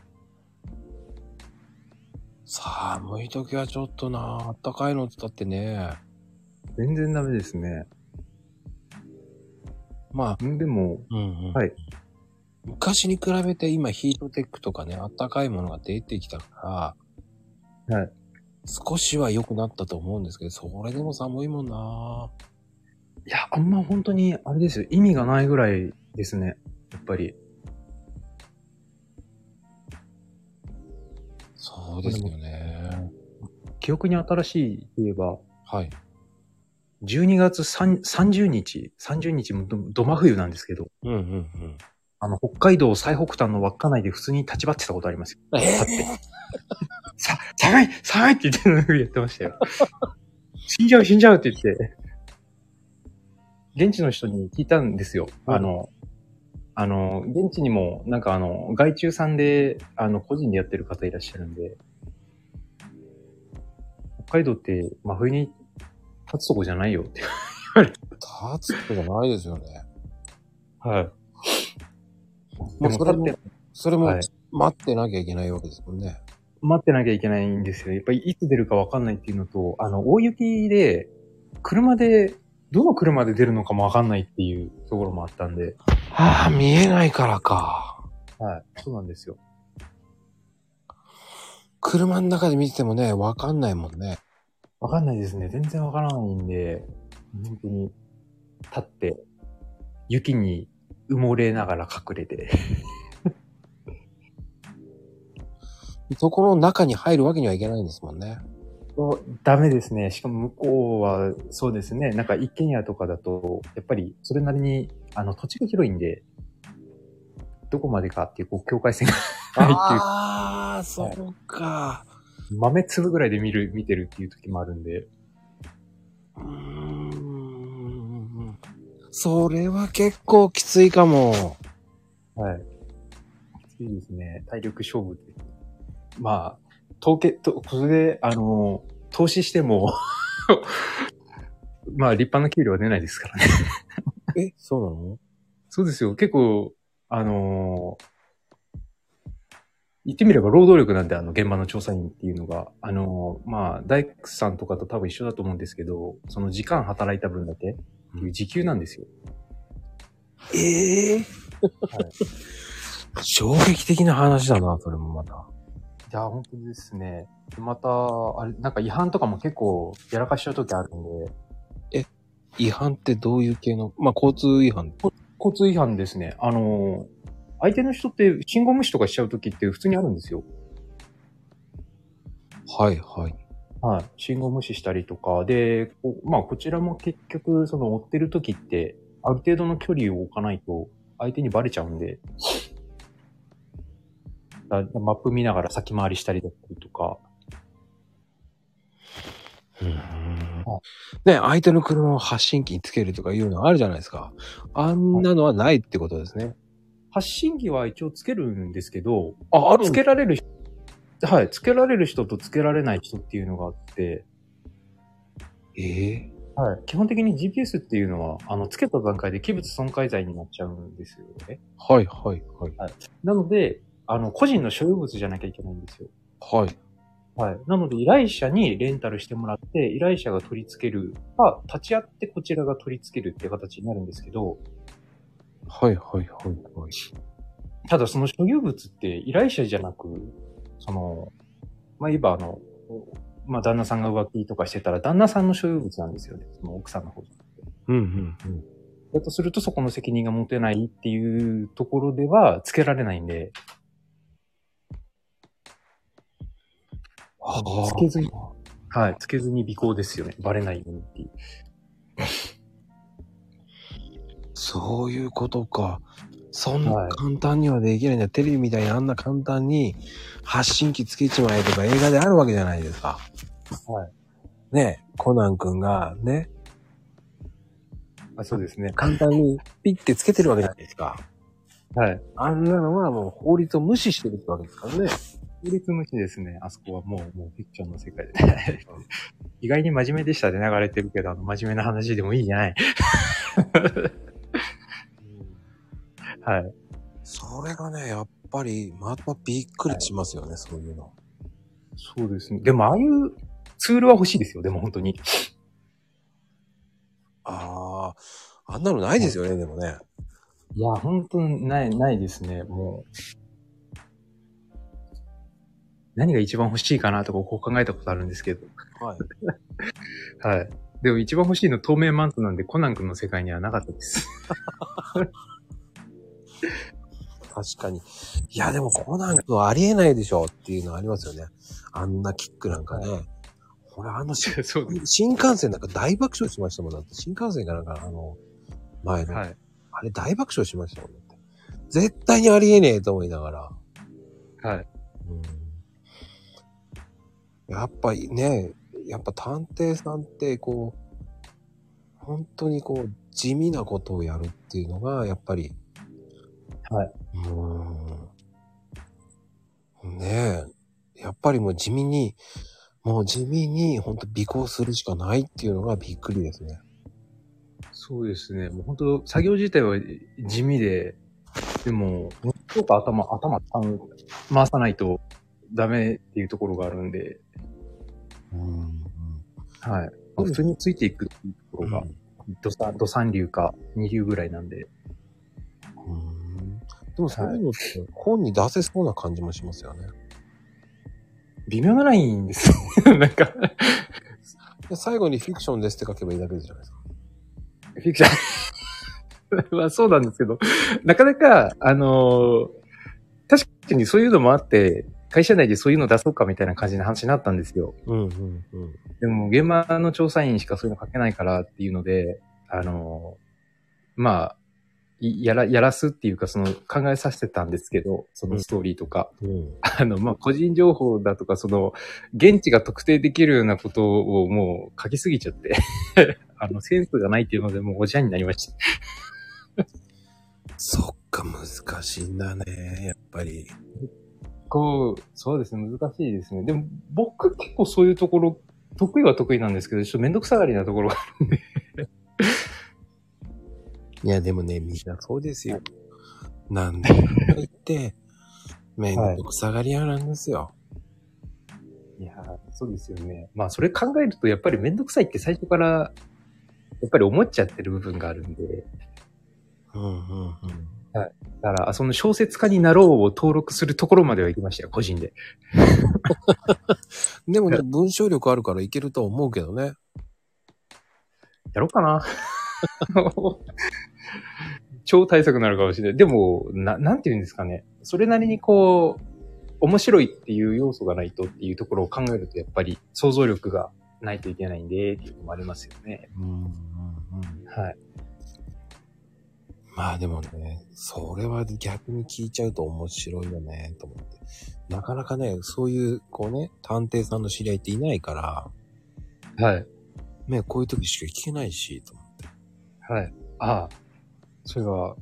寒い時はちょっとな、あったかいのってだってね。全然ダメですね。まあ、んでも、うんうん。はい。昔に比べて今ヒートテックとかね、あったかいものが出てきたから、はい。少しは良くなったと思うんですけど、それでも寒いもんないや、あんま本当に、あれですよ。意味がないぐらいですね。やっぱり。そうですよね。記憶に新しいといえば、はい。12月3 30日、30日もどど真冬なんですけど、うんうんうん。あの、北海道最北端の稚内で普通に立ち張ってたことありますよ。え？立って。さ、寒い寒いって言ってるのやってましたよ。死んじゃう死んじゃうって言って。現地の人に聞いたんですよ。うんあの、あの、現地にも、なんかあの、外注さんで、あの、個人でやってる方いらっしゃるんで、北海道って真冬に立つとこじゃないよって。立つことじゃないですよね。はい。もうそれもそれもはい待ってなきゃいけないわけですもんね。待ってなきゃいけないんですよ。やっぱりいつ出るかわかんないっていうのと、あの、大雪で、車で、どの車で出るのかもわかんないっていうところもあったんで、ああ、見えないからか。はい。そうなんですよ。車の中で見ててもね、わかんないもんね。わかんないですね。全然わからないんで、本当に、立って、雪に埋もれながら隠れて。そこの中に入るわけにはいけないんですもんね。ダメですね。しかも向こうは、そうですね。なんか一軒家とかだと、やっぱりそれなりに、あの、土地が広いんで、どこまでかっていう、こう、境界線がないっていうああ、そうか。豆粒ぐらいで見る、見てるっていう時もあるんで。うーん。それは結構きついかも。はい。きついですね。体力勝負で。まあ、統計、と、それで、あの、投資しても、まあ、立派な給料は出ないですからね。え、そうなの？そうですよ。結構、あの言ってみれば労働力なんで、あの、現場の調査員っていうのが、あのまあ、大工さんとかと多分一緒だと思うんですけど、その時間働いた分だけいう時給なんですよ。ええ衝撃的な話だな、それもまた。いや、本当ですね。また、あれ、なんか違反とかも結構やらかしちゃう時あるんで、違反ってどういう系の？まあ、交通違反。交通違反ですね。あの、相手の人って信号無視とかしちゃう時って普通にあるんですよ。はい、はい。はい。信号無視したりとか、で、こまあ、こちらも結局、その追ってる時って、ある程度の距離を置かないと、相手にバレちゃうんで、だマップ見ながら先回りしたりだったりとか、うんね、相手の車を発信機につけるとかいうのあるじゃないですか。あんなのはないってことですね。発信機は一応つけるんですけど、あ、あつけられる人、はい、つけられる人とつけられない人っていうのがあって、ええはい。基本的に GPS っていうのは、あの、つけた段階で器物損壊罪になっちゃうんですよね。はい、はい、はい。なので、あの、個人の所有物じゃなきゃいけないんですよ。はい。はい。なので、依頼者にレンタルしてもらって、依頼者が取り付けるか、立ち会ってこちらが取り付けるっていう形になるんですけど、はい、はい、はい、はい。ただその所有物って依頼者じゃなく、その、まあ、言えばあの、まあ、旦那さんが浮気とかしてたら、旦那さんの所有物なんですよね。その奥さんの方じゃなくて。うん、うん、うん。だとすると、そこの責任が持てないっていうところでは、つけられないんで、あつけずに、はい、つけずに尾行ですよね。バレないようにっていう。そういうことか。そんなはい簡単にはできないんだ。テレビみたいにあんな簡単に発信機つけちまえとか映画であるわけじゃないですか。はい。ねコナン君がね、あそうですね。簡単にピッてつけてるわけじゃないですか。はい。あんなのはもう法律を無視してるってわけですからね。法律無視ですね。あそこはもう、もうフィクションの世界で。意外に真面目でしたで流れてるけど、あの、真面目な話でもいいじゃない。はい。それがね、やっぱりまたびっくりしますよね、そういうの。そうですね。でも、ああいうツールは欲しいですよ、でも本当に。ああ、あんなのないですよね、でもね。いや、本当にない、ないですね、もう。何が一番欲しいかなとかこう考えたことあるんですけど。はい。はい。でも一番欲しいの透明マントなんでコナン君の世界にはなかったです。確かに。いや、でもコナン君はありえないでしょっていうのありますよね。あんなキックなんかね。俺あのし そう新幹線なんか大爆笑しましたもんだって。新幹線かなんかあの、前の。はい。あれ大爆笑しましたもんだって。絶対にありえねえと思いながら。はい。うん、やっぱりね、やっぱ探偵さんってこう、本当にこう、地味なことをやるっていうのが、やっぱり、はい。うーん。ねえ。やっぱりもう地味に、もう地味に本当尾行するしかないっていうのがびっくりですね。そうですね。もう本当作業自体は地味で、でも、ちょっと頭、頭、回さないとダメっていうところがあるんで、うん。はい。まあ普通についていくっていうところが、土三土三流か二流ぐらいなんで、うん。でもそういうのって本に出せそうな感じもしますよね。微妙なラインですね。なんか、で最後にフィクションですって書けばいいだけじゃないですか。フィクション。まあそうなんですけど、なかなか、あのー確かにそういうのもあって、会社内でそういうの出そうかみたいな感じの話になったんですよ。うんうんうん。でも、現場の調査員しかそういうの書けないからっていうので、あのーまあ、いやら、やらすっていうか、その、考えさせてたんですけど、そのストーリーとか。うん。あの、まあ、個人情報だとか、その、現地が特定できるようなことをもう書きすぎちゃって、あの、センスがないっていうので、もうおじゃんになりました。そっか、難しいんだね、やっぱり。こう、そうですね、難しいですね。でも、僕結構そういうところ、得意は得意なんですけど、ちょっとめんどくさがりなところが。いや、でもね、みんなそうですよ。なんで、言って、めんどくさがり屋なんですよ。いやーそうですよね。まあ、それ考えると、やっぱりめんどくさいって最初から、やっぱり思っちゃってる部分があるんで、うんうんうん。だから、あその小説家になろうを登録するところまでは行きましたよ、個人で。でもね、文章力あるからいけるとは思うけどね。やろうかな。超対策になるかもしれない。でも、な、なんて言うんですかね。それなりにこう、面白いっていう要素がないとっていうところを考えると、やっぱり想像力がないといけないんで、っていうのもありますよね。うんうんうん。はい。まあでもね、それは逆に聞いちゃうと面白いよね、と思って。なかなかね、そういう、こうね、探偵さんの知り合いっていないから、はい。ね、こういう時しか聞けないし、と思って。はい。ああ。それは、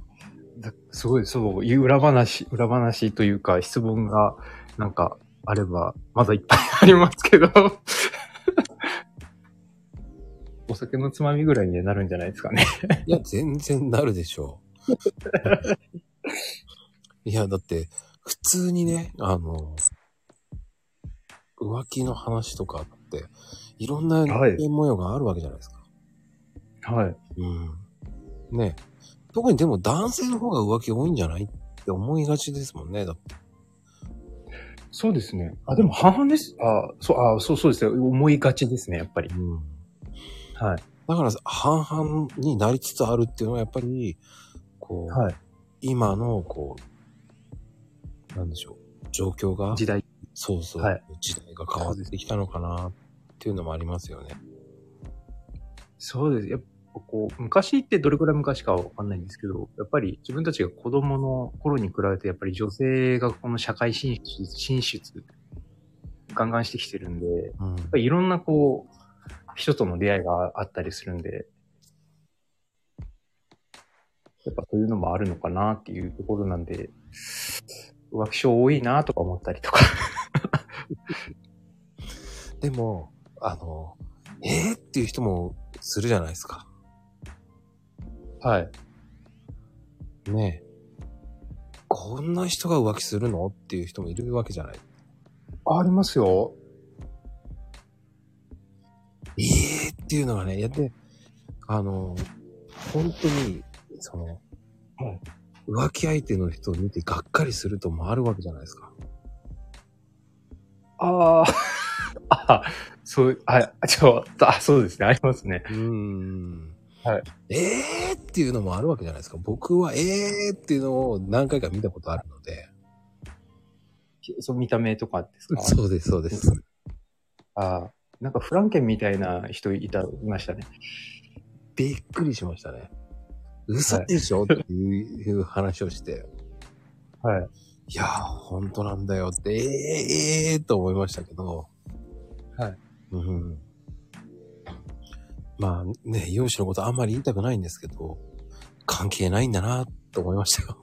だすごい、そう、いう裏話、裏話というか、質問が、なんか、あれば、まだいっぱいありますけど。お酒のつまみぐらいになるんじゃないですかね。いや、全然なるでしょう。いや、だって、普通にね、あの、浮気の話とかって、いろんなはい人間模様があるわけじゃないですか。はい。うん。ね特にでも男性の方が浮気多いんじゃないって思いがちですもんね。だって。そうですね。あ、でも半々です。あ、そう、あ、そう、そうですね。思いがちですね、やっぱり。うん。はい。だから、半々になりつつあるっていうのはやっぱり、こう、はい。今の、こう、なんでしょう、状況が、時代。そうそう、はい時代が変わってきたのかなっていうのもありますよね。そうです。やっぱこう、昔ってどれくらい昔かはわかんないんですけど、やっぱり自分たちが子供の頃に比べて、やっぱり女性がこの社会進出、進出、ガンガンしてきてるんで、やうん。っぱりいろんなこう、人との出会いがあったりするんで、やっぱそういうのもあるのかなっていうところなんで、浮気症多いなとか思ったりとか。でも、あの、えー、っていう人もするじゃないですか。はい。ねえ。こんな人が浮気するの？っていう人もいるわけじゃない。ありますよ。ええー、っていうのがね、やって、あの、本当に、その、浮気相手の人を見てがっかりするともあるわけじゃないですか。ああ、あ、そう、あ、ちょっと、あ、そうですね、ありますね。うん。はい。えーっていうのもあるわけじゃないですか。僕はえーっていうのを何回か見たことあるので。そう、見た目とかですか？そうです、そうです。ああ、なんかフランケンみたいな人いた、いましたね。びっくりしましたね。嘘でしょ、っていういう話をして。はい。いやー、本当なんだよって、えー、えー、と思いましたけど。はい。うん。まあね、容姿のことあんまり言いたくないんですけど、関係ないんだなと思いましたよ。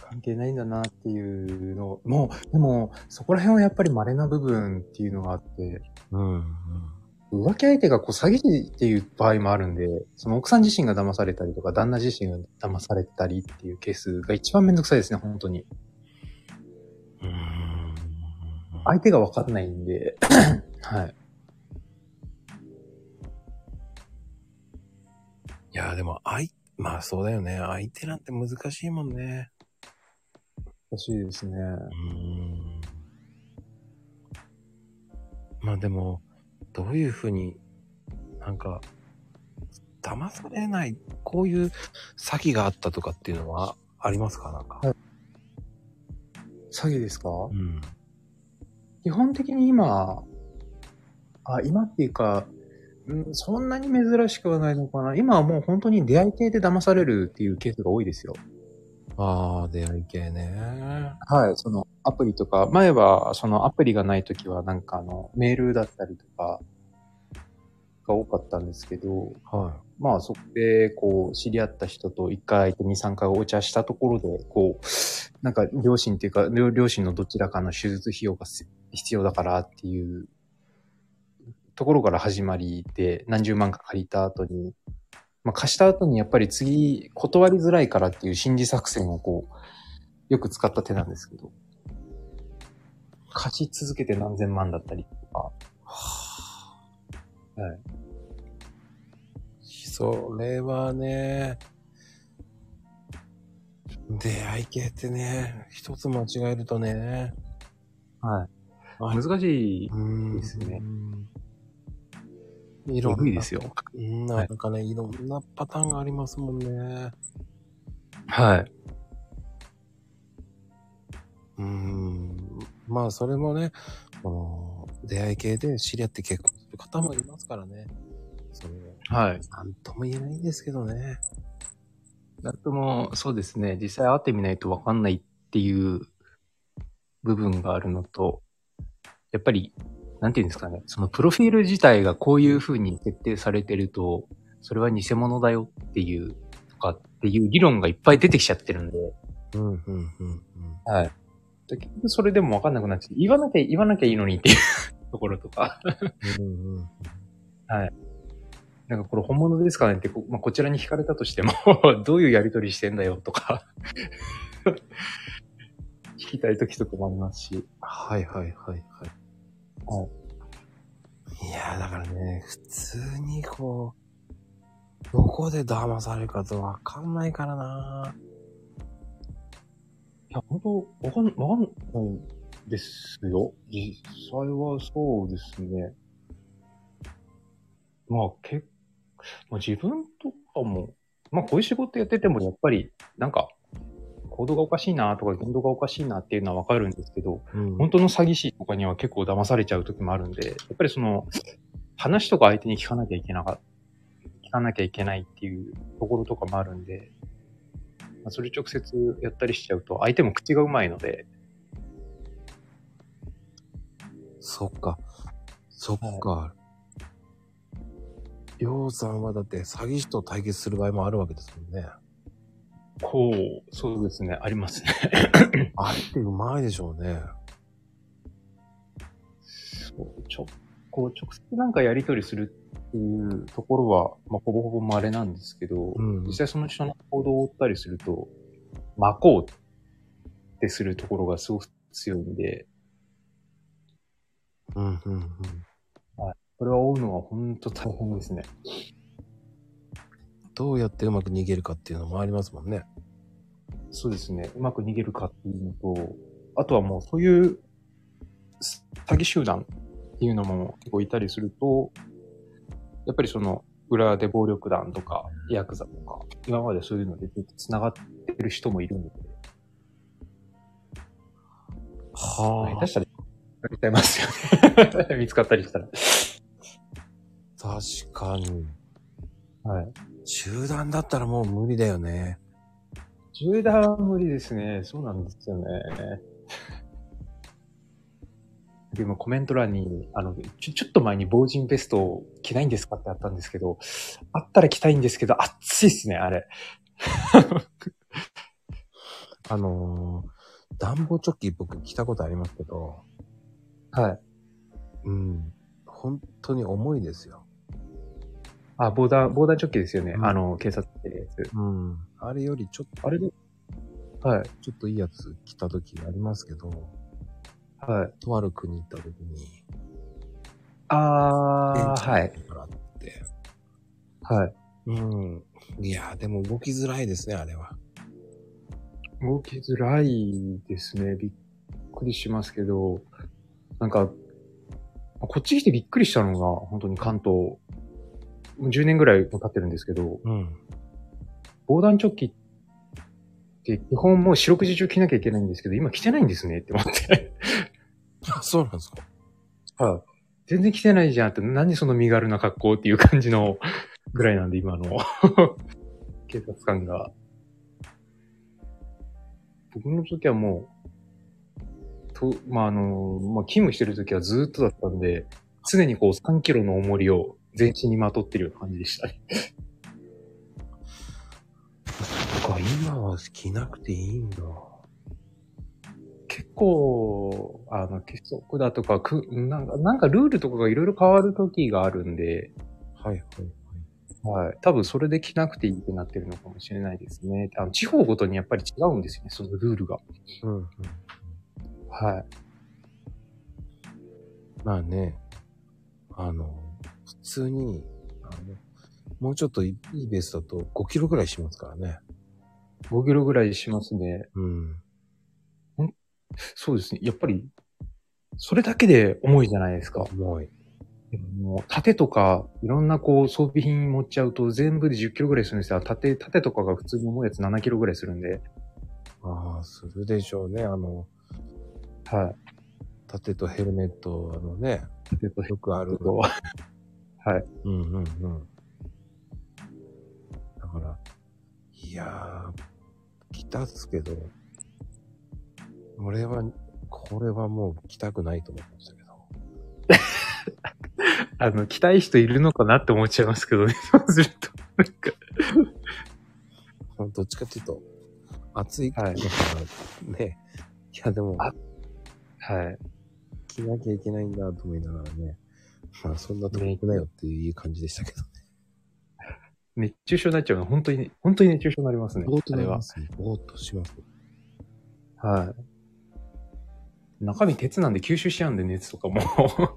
関係ないんだなっていうのもう、でも、そこら辺はやっぱり稀な部分っていうのがあって、うん、うん。浮気相手がこう詐欺師っていう場合もあるんで、その奥さん自身が騙されたりとか、旦那自身が騙されたりっていうケースが一番めんどくさいですね、本当に。うーん相手がわかんないんで、はい。いやー、でも、あい、まあそうだよね。相手なんて難しいもんね。欲しいですね。うーん。まあでも、どういうふうに、なんか、騙されない、こういう詐欺があったとかっていうのはありますか？なんか。詐欺ですか？うん。基本的に今、あ、今っていうか、うん、そんなに珍しくはないのかな。今はもう本当に出会い系で騙されるっていうケースが多いですよ。ああ、出会い系ね。はい、そのアプリとか、前はそのアプリがないときはなんかあのメールだったりとかが多かったんですけど、はまあそこでこう知り合った人と1回相手に3回お茶したところで、こう、なんか両親っていうか、両両親のどちらかの手術費用がせ必要だからっていうところから始まりで何十万か借りた後に、まあ貸した後にやっぱり次断りづらいからっていう心理作戦をこう、よく使った手なんですけど、貸し続けて何千万だったりとか、い。はい。それはね、出会い系ってね、一つ間違えるとね、はい。あ難しい。うんですね。いろんな、いですよ。うんなんかね、いろんなパターンがありますもんね。はい。うん。まあ、それもね、この、出会い系で知り合って結婚する方もいますからね。その、はい。なんとも言えないんですけどね。なんとも、そうですね。実際会ってみないとわかんないっていう部分があるのと、やっぱり、なんていうんですかね。そのプロフィール自体がこういう風に設定されてると、それは偽物だよっていう、とかっていう理論がいっぱい出てきちゃってるんで、うん、うん、うん、うん。はい。結局それでもわかんなくなっちゃって、言わなきゃ、言わなきゃいいのにっていう ところとか、うん、うん。なんかこれ本物ですかねってこ、まあ、こちらに聞かれたとしても、どういうやりとりしてんだよとか、聞きたい時とかもありますし、はい、はい、はい、はい。はいいやー、だからね、普通にこう、どこで騙されるかとわかんないからないや、本当わかん、わかんないですよ。実際はそうですね。まあ、けまあ、自分とかも、まあ、こういう仕事やってても、やっぱり、なんか、行動がおかしいなとか、言動がおかしいなっていうのはわかるんですけど、うん本当の詐欺師とかには結構騙されちゃう時もあるんで、やっぱりその、話とか相手に聞かなきゃいけなか聞かなきゃいけないっていうところとかもあるんで、まあ、それ直接やったりしちゃうと、相手も口がうまいので、そっか。そっか。りょうさんはだって詐欺師と対決する場合もあるわけですもんね。こう、そうですね、ありますね。あれってうまいでしょうね。そうちょ、こう、直接なんかやり取りするっていうところは、まあ、ほぼほぼ稀なんですけど、うん実際その人の行動を追ったりすると、巻こうってするところがすごく強いんで、うん、うん、うん。これは追うのは本当大変ですね。どうやってうまく逃げるかっていうのもありますもんね。そうですね。うまく逃げるかっていうのと、あとはもうそういう詐欺集団っていうのも結構いたりすると、やっぱりその裏で暴力団とかヤクザとか、今までそういうので繋がってる人もいるので、は下手したらやりちゃいますよね。見つかったりしたら。確かに。はい。集団だったらもう無理だよね。銃弾は無理ですね。そうなんですよね。でもコメント欄に、あの、ちょ、ちょっと前に防塵ベストを着ないんですかってあったんですけど、あったら着たいんですけど、暑いっすね、あれ。あのー、暖房チョッキ僕着たことありますけど、はい。うん。本当に重いですよ。あ、防弾、防弾チョッキですよね。うんあの、警察ってやつ。うん。あれよりちょっと、あれで、はい。ちょっといいやつ着た時ありますけど、はい。とある国行った時に、あー、はい。からって。はい。うん。いや、でも動きづらいですね、あれは。動きづらいですね。びっくりしますけど、なんか、こっち来てびっくりしたのが、本当に関東、もう10年ぐらい経ってるんですけど、うん。防弾チョッキって基本もう四六時中着なきゃいけないんですけど、今着てないんですねって思って。あ、そうなんですか。はい。全然着てないじゃんって、何その身軽な格好っていう感じのぐらいなんで、今の 警察官が。僕の時はもう、と、まあ、あの、まあ、勤務してる時はずっとだったんで、常にこう3キロの重りを全身にまとってるような感じでしたね。か、今は着なくていいんだ。結構、あの、規則だとか、く、なんか、なんかルールとかがいろいろ変わる時があるんで、はい、はい、はい。多分それで着なくていいってなってるのかもしれないですね。あの、地方ごとにやっぱり違うんですよね、そのルールが。うん、うん。はい。まあね、あの、普通に、あの、もうちょっといいベースだと5キロぐらいしますからね。5キロぐらいしますね。うん。そうですね。やっぱり、それだけで重いじゃないですか。重い。でも盾とか、いろんなこう装備品持っちゃうと全部で10キロぐらいするんですよ。盾、盾とかが普通に重いやつ7キロぐらいするんで。ああ、するでしょうね。あの、はい。盾とヘルメット、あのね、盾とよくある。と、はい。うんうんうん。だから、いやー、来たっすけど、俺は、これはもう来たくないと思いましたけど。あの、着たい人いるのかなって思っちゃいますけどね。そうすると。なんか、どっちかっていうと、暑いかはいらね。いや、でも、あはい。着なきゃいけないんだと思いながらね。まあ、そんなとこ行くなよっていう感じでしたけどね。熱中症になっちゃうの、本当に、本当に熱中症になりますね。ぼーっとま。すね。ぼーっとします。はい。中身鉄なんで吸収しちゃうんで、熱とかも。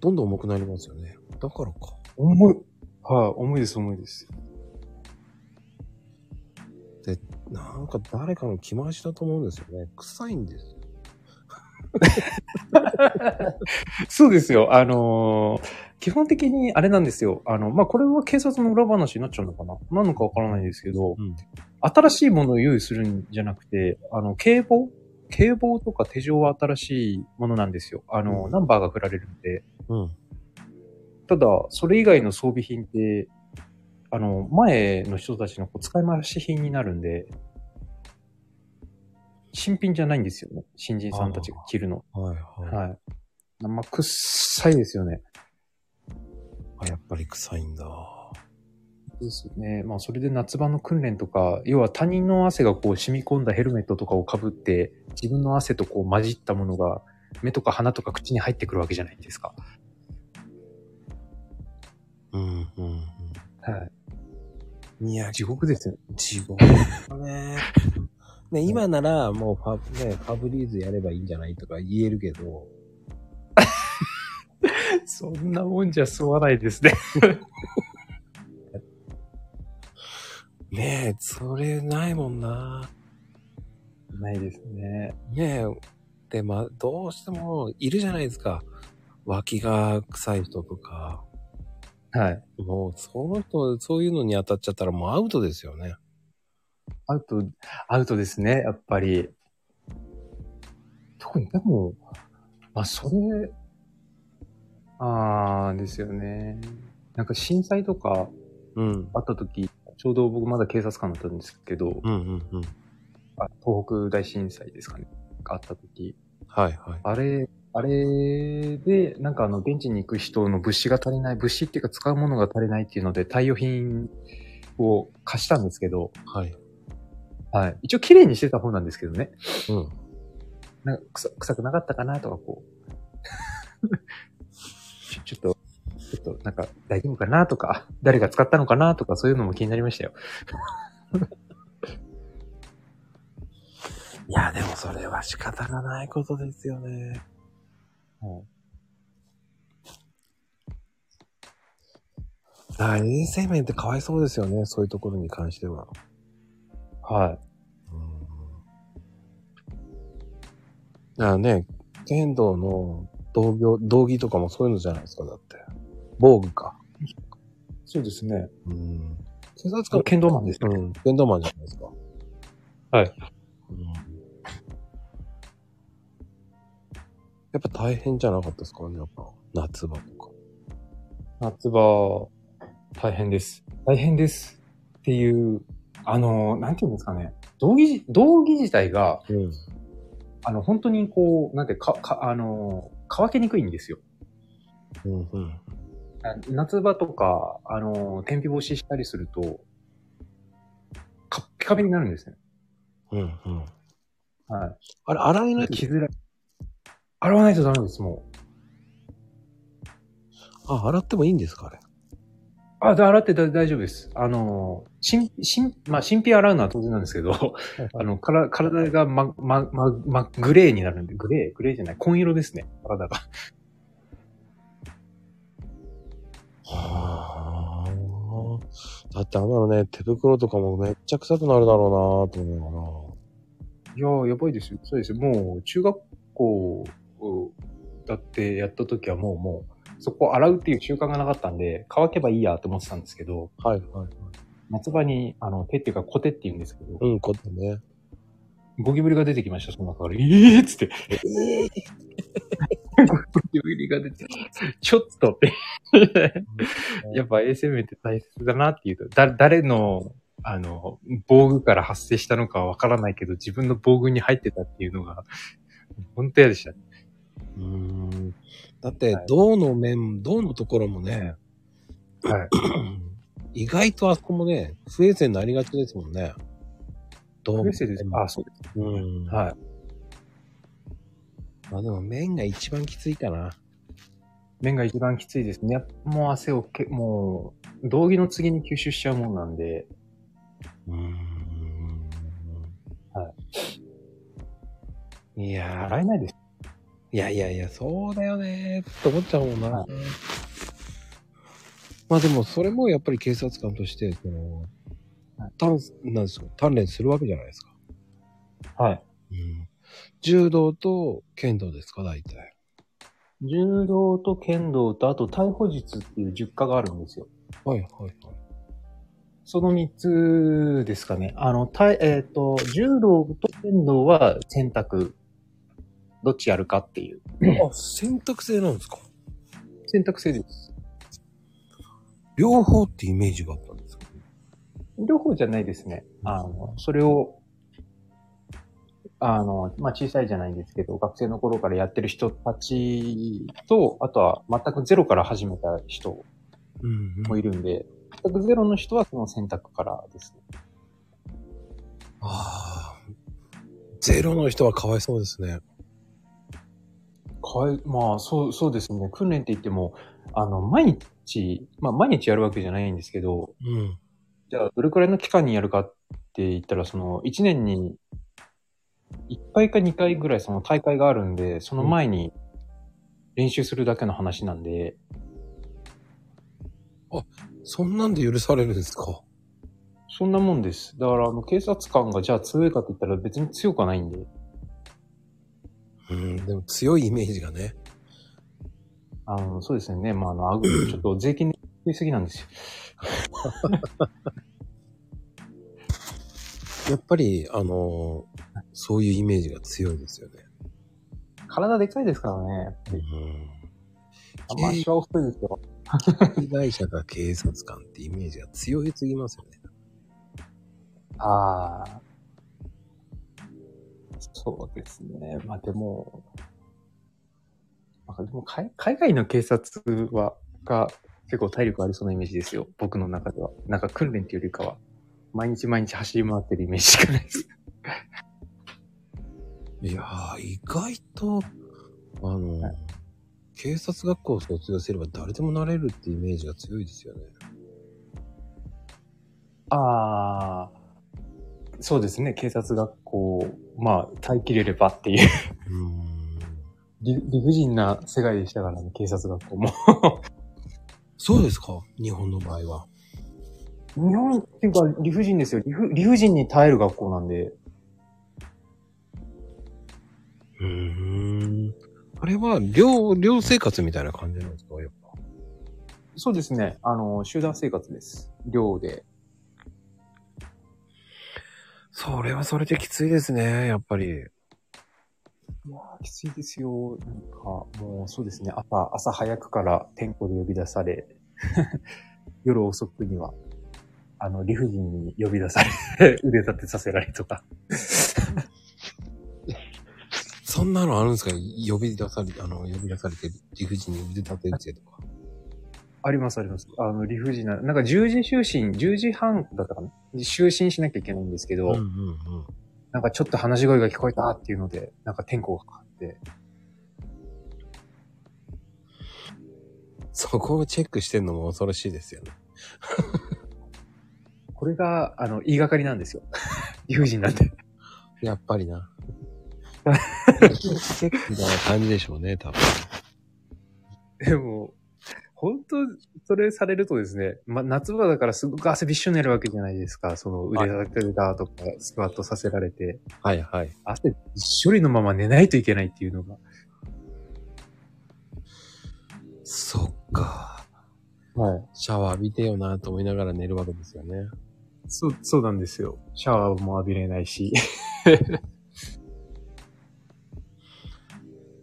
どんどん重くなりますよね。だからか。重い。はい、重いです、重いです。なんか誰かの着回しだと思うんですよね。臭いんですよ。そうですよ。あのー基本的にあれなんですよ。あの、まあ、これは警察の裏話になっちゃうのかな何のかわからないですけど、うん。新しいものを用意するんじゃなくて、あの、警棒？警棒とか手錠は新しいものなんですよ。あの、うんナンバーが振られるんで。うん。ただ、それ以外の装備品って、あの、前の人たちのこう使い回し品になるんで、新品じゃないんですよね。新人さんたちが着るの。はいはい。はい。まあ、くっさいですよね。あ、やっぱり臭いんだ。ですね。まあ、それで夏場の訓練とか、要は他人の汗がこう染み込んだヘルメットとかを被って、自分の汗とこう混じったものが、目とか鼻とか口に入ってくるわけじゃないですか。うん、うん、はい。うん。いや、地獄ですよ。地獄だね。ね、今ならもうファ、ね、ファブリーズやればいいんじゃないとか言えるけど、そんなもんじゃ済まないですね。ねえ、それないもんな。ないですね。ねえ。で、まあ、どうしてもいるじゃないですか。脇が臭い人とか。はい。もう、その人、そういうのに当たっちゃったらもうアウトですよね。アウト、アウトですね、やっぱり。特に、でも、まあ、それ、あー、ですよね。なんか震災とかうん。あった時、ちょうど僕まだ警察官だったんですけど、うんうんうん。あ東北大震災ですかね。があった時、はいはい。あれ、あれで、なんかあの、現地に行く人の物資が足りない、物資っていうか使うものが足りないっていうので、対応品を貸したんですけど、はい。はい。一応綺麗にしてた方なんですけどね。うん。なんか臭臭くなかったかなとか、こう。ちょっと、ちょっと、なんか、大丈夫かなとか、誰が使ったのかなとか、そういうのも気になりましたよ。いや、でもそれは仕方がないことですよね。だから衛生面ってかわいそうですよね。そういうところに関しては。はい。うん。だからね、剣道の道業、道着とかもそういうのじゃないですか、だって。防具か。そうですね。うん。警察官、剣道マンですね。うん、剣道マンじゃないですか。はい。うん。やっぱ大変じゃなかったですかね、やっぱ。夏場とか。夏場、大変です。大変です。っていう、あの、なんていうんですかね。道着、道着自体が、うん。あの、本当にこう、なんて、か、か、あの、乾きにくいんですよ。うんうん。あ夏場とか、あの、天日干ししたりすると、カッピカピになるんですね。うんうん。はあれ、洗えないい。着づらい。洗わないとダメです、もう。あ、洗ってもいいんですか、あれ？あ、で洗ってだ大丈夫です。あの、新、新、まあ、新品洗うのは当然なんですけど、あの、から、体がま、ま、ま、ま、グレーになるんで、グレーグレーじゃない、紺色ですね、体が。はあ。だってあんなのね、手袋とかもめっちゃ臭くなるだろうなと思いやー、やばいですよ。そうですよ。もう、中学校だってやった時はもう、もう、そこ洗うっていう習慣がなかったんで、乾けばいいやって思ってたんですけど。はいはいはい。夏場に、あの、手っていうか、コテって言うんですけど、うん、こってね。ゴキブリが出てきました、その中から。ええーっつって。ええゴキブリが出て、ちょっとって。やっぱ衛生面って大切だなっていうと、だ、誰の、あの、防具から発生したのかはわからないけど、自分の防具に入ってたっていうのが、本当嫌でしたね。うーん。だってはい、銅の面、銅のところもね、はい。意外とあそこもね、不衛生になりがちですもんね。銅不衛生です。あ、そうです。うん。はい。まあでも面が一番きついかな。面が一番きついですね。もう汗をけ、もう、道着の次に吸収しちゃうもんなんで、うーん。。はいいやー、洗えないです。いやいやいや、そうだよねーって思っちゃうもんな。はいまあでも、それもやっぱり警察官として、その、はい鍛、なんですか、鍛錬するわけじゃないですか。はい。うん。柔道と剣道ですか、大体。柔道と剣道と、あと逮捕術っていう10課があるんですよ。はいはいはい。その3つですかね。あの、たえっ、と、柔道と剣道は選択。どっちやるかっていう。あ、選択制なんですか？選択制です。両方ってイメージがあったんですけど。両方じゃないですね。あの、それを、あの、まあ、小さいじゃないんですけど、学生の頃からやってる人たちと、あとは全くゼロから始めた人うん、もいるんで、全くゼロの人はその選択からですね。ああ。ゼロの人はかわいそうですね。かえ、まあ、そう、そうですね。訓練って言っても、あの、毎日、まあ、毎日やるわけじゃないんですけど、うん。じゃあ、どれくらいの期間にやるかって言ったら、その、1年に、1回か2回ぐらいその大会があるんで、その前に、練習するだけの話なんで、そんなんで許されるんですか？そんなもんです。だから、あの、警察官がじゃあ強いかって言ったら別に強くはないんで、うん、でも強いイメージがね。あの、そうですよね。まあ、あの、アグちょっと税金食いすぎなんですよ。やっぱり、あのーそういうイメージが強いですよね。体でかいですからね。やっぱうりん。あんま足は遅いですよ。被害者が警察官ってイメージが強いすぎますよね。ああ。そうですね。まあでも、まあ、でも海海外の警察は、が結構体力ありそうなイメージですよ。僕の中では。なんか訓練っていうよりかは、毎日毎日走り回ってるイメージしかないです。いやー、意外と、あのーはい警察学校を卒業すれば誰でもなれるってイメージが強いですよね。ああ。そうですね。警察学校、まあ、耐えきれればっていううん。理理不尽な世界でしたからね、警察学校も。そうですか？日本の場合は。日本っていうか理不尽ですよ。理不理不尽に耐える学校なんで。うーん。あれは、寮、寮生活みたいな感じなんですか？やっぱ。そうですね。あの、集団生活です。寮で。それはそれできついですね、やっぱり。いやーきついですよ。なんか、もうそうですね。朝、朝早くから店舗で呼び出され、夜遅くには、あの、理不尽に呼び出され、腕立てさせられとか。そんなのあるんですか？呼び出されて、あの、呼び出されて、理不尽に腕立てるぜとか。ありますあります。あの、理不尽な、なんか10時就寝、10時半だったかな就寝しなきゃいけないんですけど、うんうんうん。なんかちょっと話し声が聞こえたっていうので、なんか天候がかかって、そこをチェックしてんのも恐ろしいですよね。これが、あの、言いがかりなんですよ。理不尽なんで。やっぱりな。チェックみたいな感じでしょうね、多分。でも、本当それされるとですね、ま、夏場だからすごく汗びっしょになるわけじゃないですか。その腕立てだとか、スクワットさせられて、はいはい。汗びっしょりのまま寝ないといけないっていうのが。そっか。はい。シャワー浴びてよなと思いながら寝るわけですよね。そう、そうなんですよ。シャワーも浴びれないし。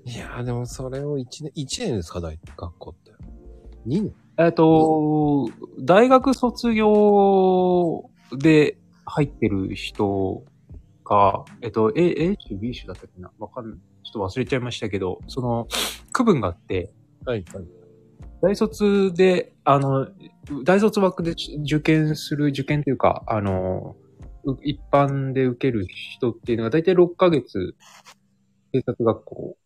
いやーでもそれを1年、一年ですか大学校って。2年？えっと、大学卒業で入ってる人が、えっと、A、A 種 B 種だったっけな？わかんない。ちょっと忘れちゃいましたけど、その、区分があって、はいはい。大卒で、あの、大卒枠で受験する、受験というか、あの、う一般で受ける人っていうのが大体6ヶ月、警察学校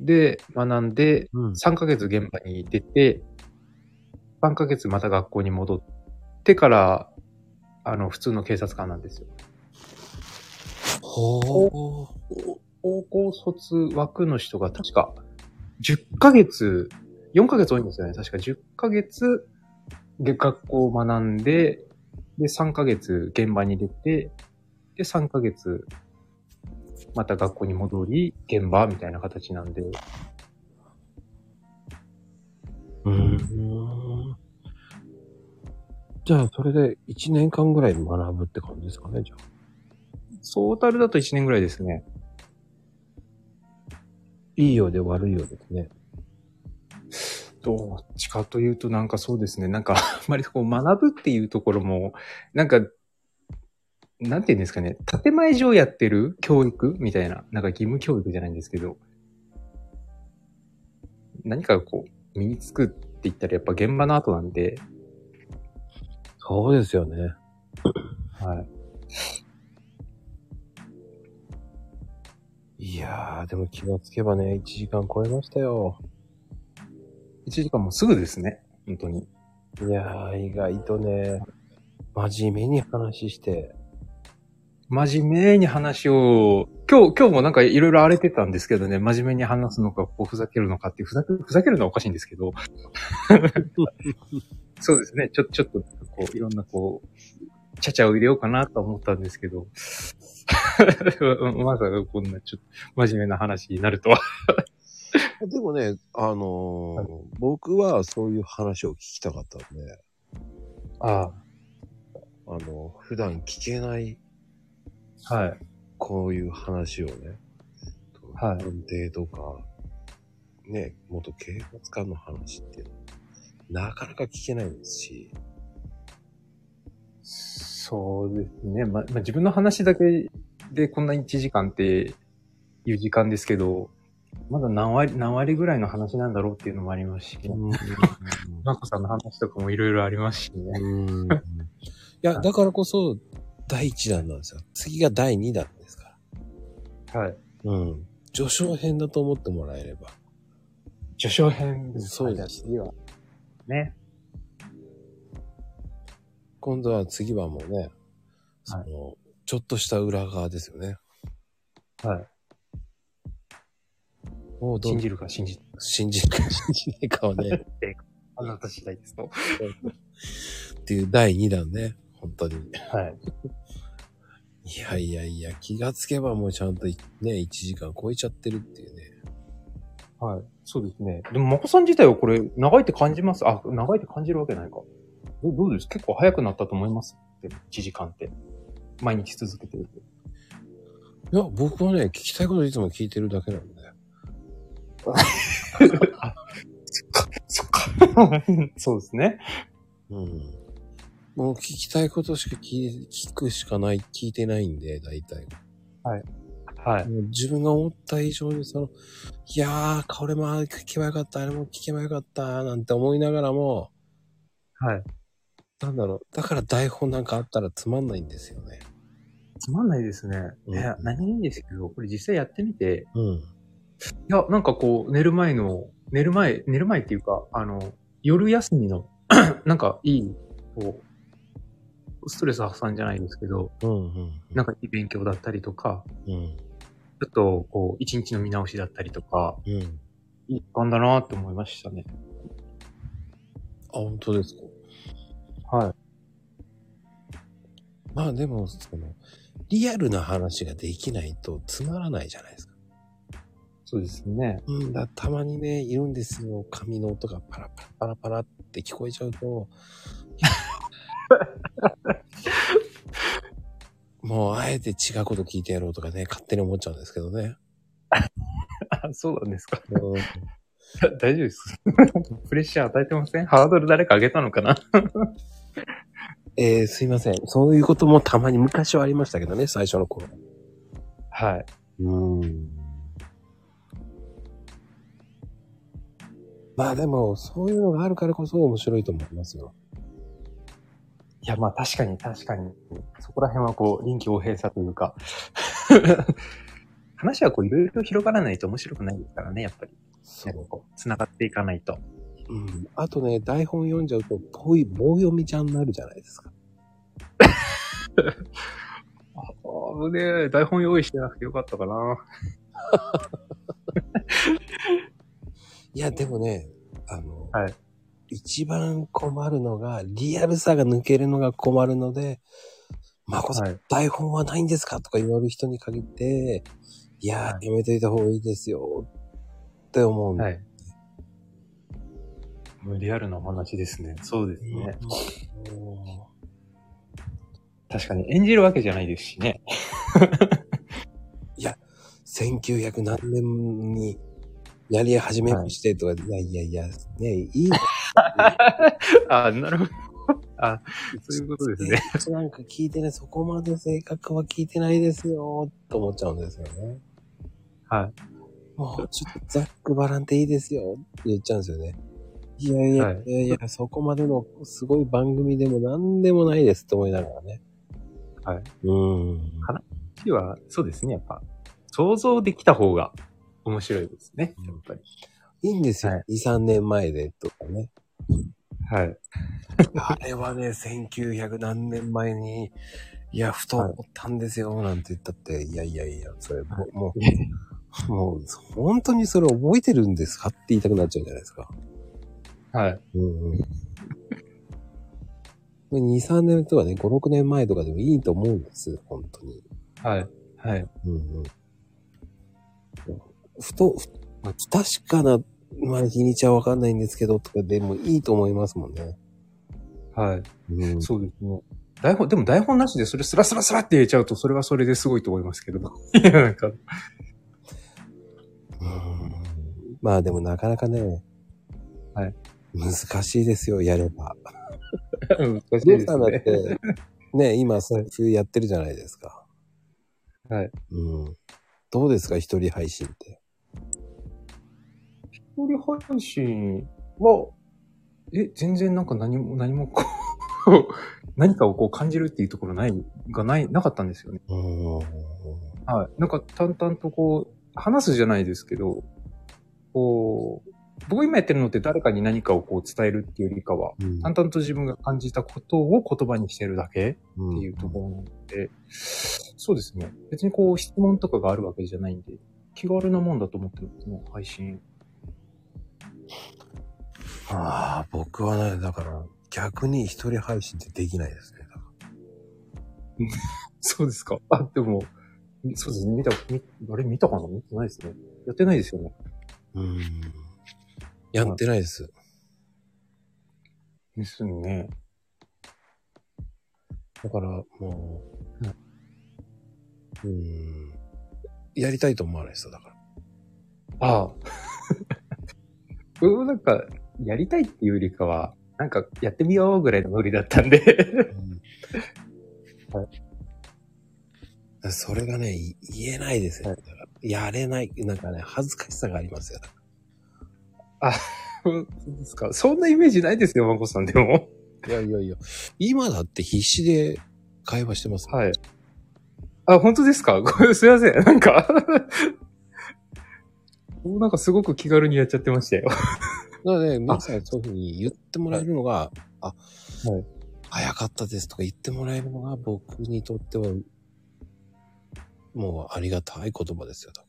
で学んで、うん。3ヶ月現場に出て、3ヶ月また学校に戻ってから、あの、普通の警察官なんですよ。ほー。高校卒枠の人が確か10ヶ月、4ヶ月多いんですよね。確か10ヶ月で学校を学んで、で、3ヶ月現場に出て、で、3ヶ月また学校に戻り、現場みたいな形なんで、うん。じゃあ、それで1年間ぐらい学ぶって感じですかね、じゃあ。ソータルだと1年ぐらいですね。いいようで悪いようですね。どっちかというとなんかそうですね。なんか、あんまりこう学ぶっていうところも、なんか、なんて言うんですかね。建前上やってる教育みたいな。なんか義務教育じゃないんですけど。何かこう、身につくって言ったらやっぱ現場の後なんで、そうですよね。はい。いやー、でも気がつけばね、1時間超えましたよ。1時間もうすぐですね。本当に。いやー、意外とね、真面目に話して、真面目に話を今日、今日もなんかいろいろ荒れてたんですけどね、真面目に話すのか、こうふざけるのかってふざけ、ふざけるのはおかしいんですけど。そうですね。ちょ、ちょっと、こう、いろんなこう、ちゃちゃを入れようかなと思ったんですけど。まさかこんなちょっと真面目な話になるとは。でもね、あのーはい僕はそういう話を聞きたかったんで、ああの、普段聞けないあ、はい。こういう話をね、はい探偵とか、ね、元警察官の話っていうのは、なかなか聞けないですし、そうですね。ま、まあ、自分の話だけでこんな1時間っていう時間ですけど、まだ何割、何割ぐらいの話なんだろうっていうのもありますし、マコさんの話とかもいろいろありますしね。うん。いや、だからこそ、第1弾なんですよ。次が第2弾ですかはい。ら。うん。序章編だと思ってもらえれば。序章編です。そうです次は。ね。今度は次はもうね、その、ちょっとした裏側ですよね。はい。もう信じるか信じ、信じるか 信じないかはね、あなた次第ですと。っていう第2弾ね。本当に。はい。いやいやいや、気がつけばもうちゃんといね、1時間超えちゃってるっていうね。はい。そうですね。でも、マコさん自体はこれ、長いって感じます？あ、長いって感じるわけないか。どどうです？結構早くなったと思いますって、1時間って。毎日続けてると。いや、僕はね、聞きたいこといつも聞いてるだけなんで。そっか。そうですね。うん。もう聞きたいことしか聞い聞くしかない、聞いてないんで、大体。はい。もう自分が思った以上にその、いやー、これも聞けばよかった、あれも聞けばよかった、なんて思いながらも、はい。なんだろう、だから台本なんかあったらつまんないんですよね。つまんないですね。うんいや、何いいんですけど、これ実際やってみて、うん。いや、なんかこう、寝る前の、寝る前、寝る前っていうか、あの、夜休みの、なんかいい、こう、ストレス発散じゃないですけど、うん、うん。なんかいい勉強だったりとか、うん。ちょっと、こう、一日の見直しだったりとか、うん。いい時間だなって思いましたね。あ、本当ですか？はい。まあでも、その、リアルな話ができないとつまらないじゃないですか。そうですね。うん、だたまにね、いるんですよ。髪の音がパラパラパラパラって聞こえちゃうと、もうあえて違うこと聞いてやろうとかね、勝手に思っちゃうんですけどね。あ、そうなんですか？うん 大丈夫です。プレッシャー与えてません？ハードル誰か上げたのかな？えー、すいません。そういうこともたまに昔はありましたけどね、最初の頃。はい。うん。まあでも、そういうのがあるからこそ面白いと思いますよ。いや、まあ確かに確かに。そこら辺はこう、臨機応変さというか。話はこう、いろいろ広がらないと面白くないですからね、やっぱり。そう。こう、繋がっていかないと。うん。あとね、台本読んじゃうと、ぽい棒読みちゃんになるじゃないですか。ああ、ね台本用意してなくてよかったかな。いや、でもね、あの、はい一番困るのが、リアルさが抜けるのが困るので、まこさん、はい。台本はないんですかとか言われる人に限って、いやー、はいやめといた方がいいですよ、って思うんで。はい。もうリアルなお話ですね。そうですね。うん確かに演じるわけじゃないですしね。1900何年にやり始めましてとか、い、やいやいや、ね、いいのあなるほど。あ、そういうことですね。なんか聞いてね、そこまで性格は聞いてないですよ、と思っちゃうんですよね。はい。もうちょっとざっくばらんでいいですよって言っちゃうんですよね。いやいや、はいい、やいや、そこまでのすごい番組でも何でもないですって思いながらね。はい。うーん。話は、そうですね、やっぱ。想像できた方が面白いですね、やっぱり。いいんですよ。はい2、3年前でとかね。はい。あれはね、1900何年前にいや、ふと思ったんですよ、なんて言ったって、いやいやいや、それ、もう、もう、もう本当にそれ覚えてるんですかって言いたくなっちゃうじゃないですか。はい。うんうん。2、3年とかね、5、6年前とかでもいいと思うんです、本当に。はい。はい。うんうん。ふと、ふまあ、不確かな、まあ、日にちはわかんないんですけど、とかでもいいと思いますもんね。はい。うん。そうですね。台本、でも台本なしでそれスラスラスラって言えちゃうと、それはそれですごいと思いますけど。いや、なんか、うんまあでもなかなかね、はい。難しいですよ、やれば。難しいレですイさんだっね。て、ね、今、そういうやってるじゃないですか。はい。うん。どうですか、一人配信って。一人配信は、え、全然なんか何も、何もこう、何かをこう感じるっていうところない、がない、なかったんですよね。うん。はい。なんか淡々とこう、話すじゃないですけど、こう、僕今やってるのって誰かに何かをこう伝えるっていうよりかは、うん淡々と自分が感じたことを言葉にしてるだけってうんいうところなので、そうですね。別にこう質問とかがあるわけじゃないんで、気軽なもんだと思ってますね、配信。ああ、僕はね、だから、逆に一人配信ってできないですね。そうですか。あ、でも、そうですね。見た、見、あれ見たかな？見てないですね。やってないですよね。らうん。やってないです。ですね。だから、もう、うん。やりたいと思わないですよ、だから。ああ。僕もなんか、やりたいっていうよりかは、なんかやってみようぐらいのノリだったんで。はそれがね、い言えないですよ。はいやれない、なんかね、恥ずかしさがありますよ。そうですか。そんなイメージないですよ、まこさんでも。いやいやいや、今だって必死で会話してます。はい。あ、本当ですか？ごめん、すいません。なんか僕なんかすごく気軽にやっちゃってましたよ。なので、皆さんそういうふうに言ってもらえるのが、あ、はい早かったですとか言ってもらえるのが僕にとっては、もうありがたい言葉ですよ。だか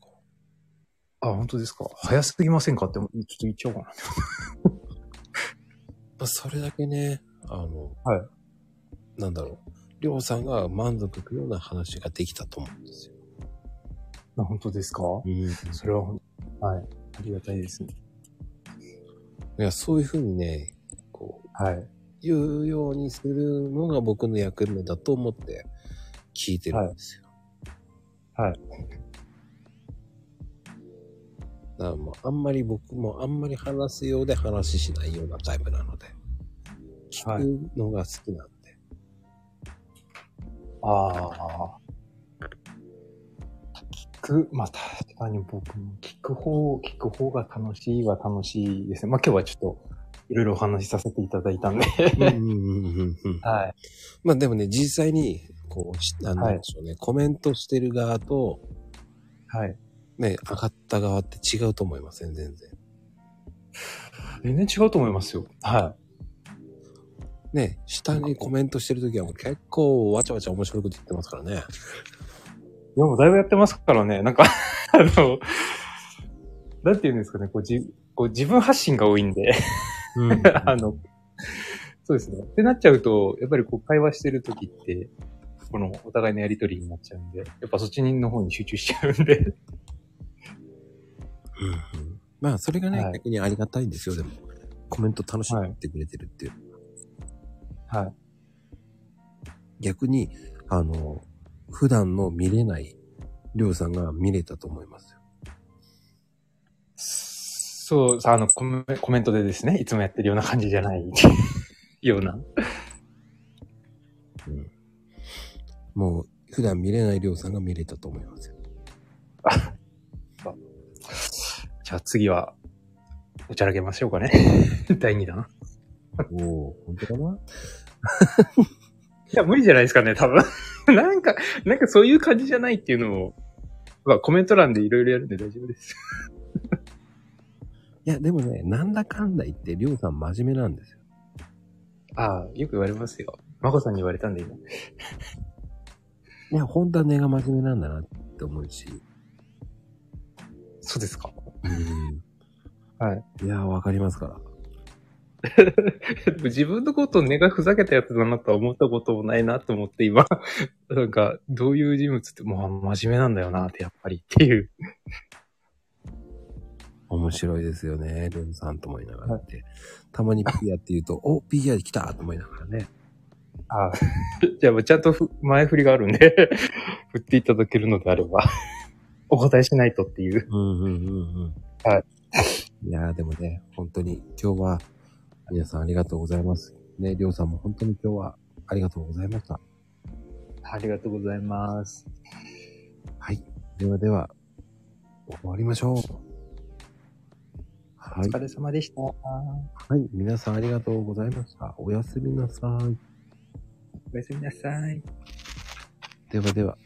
らあ、本当ですか？早すぎませんかって、ちょっと言っちゃおうかな。まあ、それだけね、あの、はいなんだろう、りょうさんが満足いくような話ができたと思うんですよ。あ、本当ですか？うん。それは、はい。ありがたいですね。いや、そういうふうにね、こう、はい。言うようにするのが僕の役目だと思って聞いてるんですよ。はいはい。だからもうあんまり僕もあんまり話すようで話しないようなタイプなので、聞くのが好きなんで。ああ。聞く、まあ確かに僕も聞く方、聞く方が楽しいは楽しいですね。まあ今日はちょっといろいろお話しさせていただいたんで。うんうんうんうんうん はい。まあでもね、実際に、こうし、なんでしょうね、コメントしてる側と、はい。ね、上がった側って違うと思いません、全然。全然違うと思いますよ。はね、下にコメントしてるときはもう結構わちゃわちゃ面白いこと言ってますからね。い。いやもうだいぶやってますからね。なんか、あの、なんて言うんですかね。こうじこう自分発信が多いんで。うん あの、そうですね。ってなっちゃうと、やっぱりこう会話してるときって、このお互いのやりとりになっちゃうんで、やっぱそっちの方に集中しちゃうんで。うんまあ、それがね、はい逆にありがたいんですよ、でも。コメント楽しんでってくれてるっていう。はい。逆に、あの、普段の見れない、りょうさんが見れたと思いますよ。そう、あのコメ、コメントでですね、いつもやってるような感じじゃない ような。うん。もう、普段見れないりょうさんが見れたと思いますよ。じゃあ次は、おちゃらけましょうかね。第2弾。おお本当かな？いや、無理じゃないですかね、多分。なんか、なんかそういう感じじゃないっていうのを、まあコメント欄でいろいろやるんで大丈夫です。いや、でもね、なんだかんだ言って、りょうさん真面目なんですよ。ああ、よく言われますよ。まこさんに言われたんで今。いや、本当は根が真面目なんだなって思うし。そうですか。うん。はい。いや、わかりますから。自分のことを根がふざけたやつだなとは思ったこともないなと思って今、なんか、どういう人物って、もう真面目なんだよなって、やっぱりっていう。面白いですよね、レンさんと思いながらって。たまに PR って言うと、お、PR 来たと思いながらね。あじゃあ、ちゃんとふ前振りがあるんで、振っていただけるのであれば、お答えしないとっていう。うんうんうんうん。。はいいやーでもね、本当に今日は皆さんありがとうございます。ね、りょうさんも本当に今日はありがとうございました。ありがとうございます。はい。ではでは、終わりましょう。はいお。疲れ様でした。はい。皆さんありがとうございました。おやすみなさい。おやすみなさい。ではでは。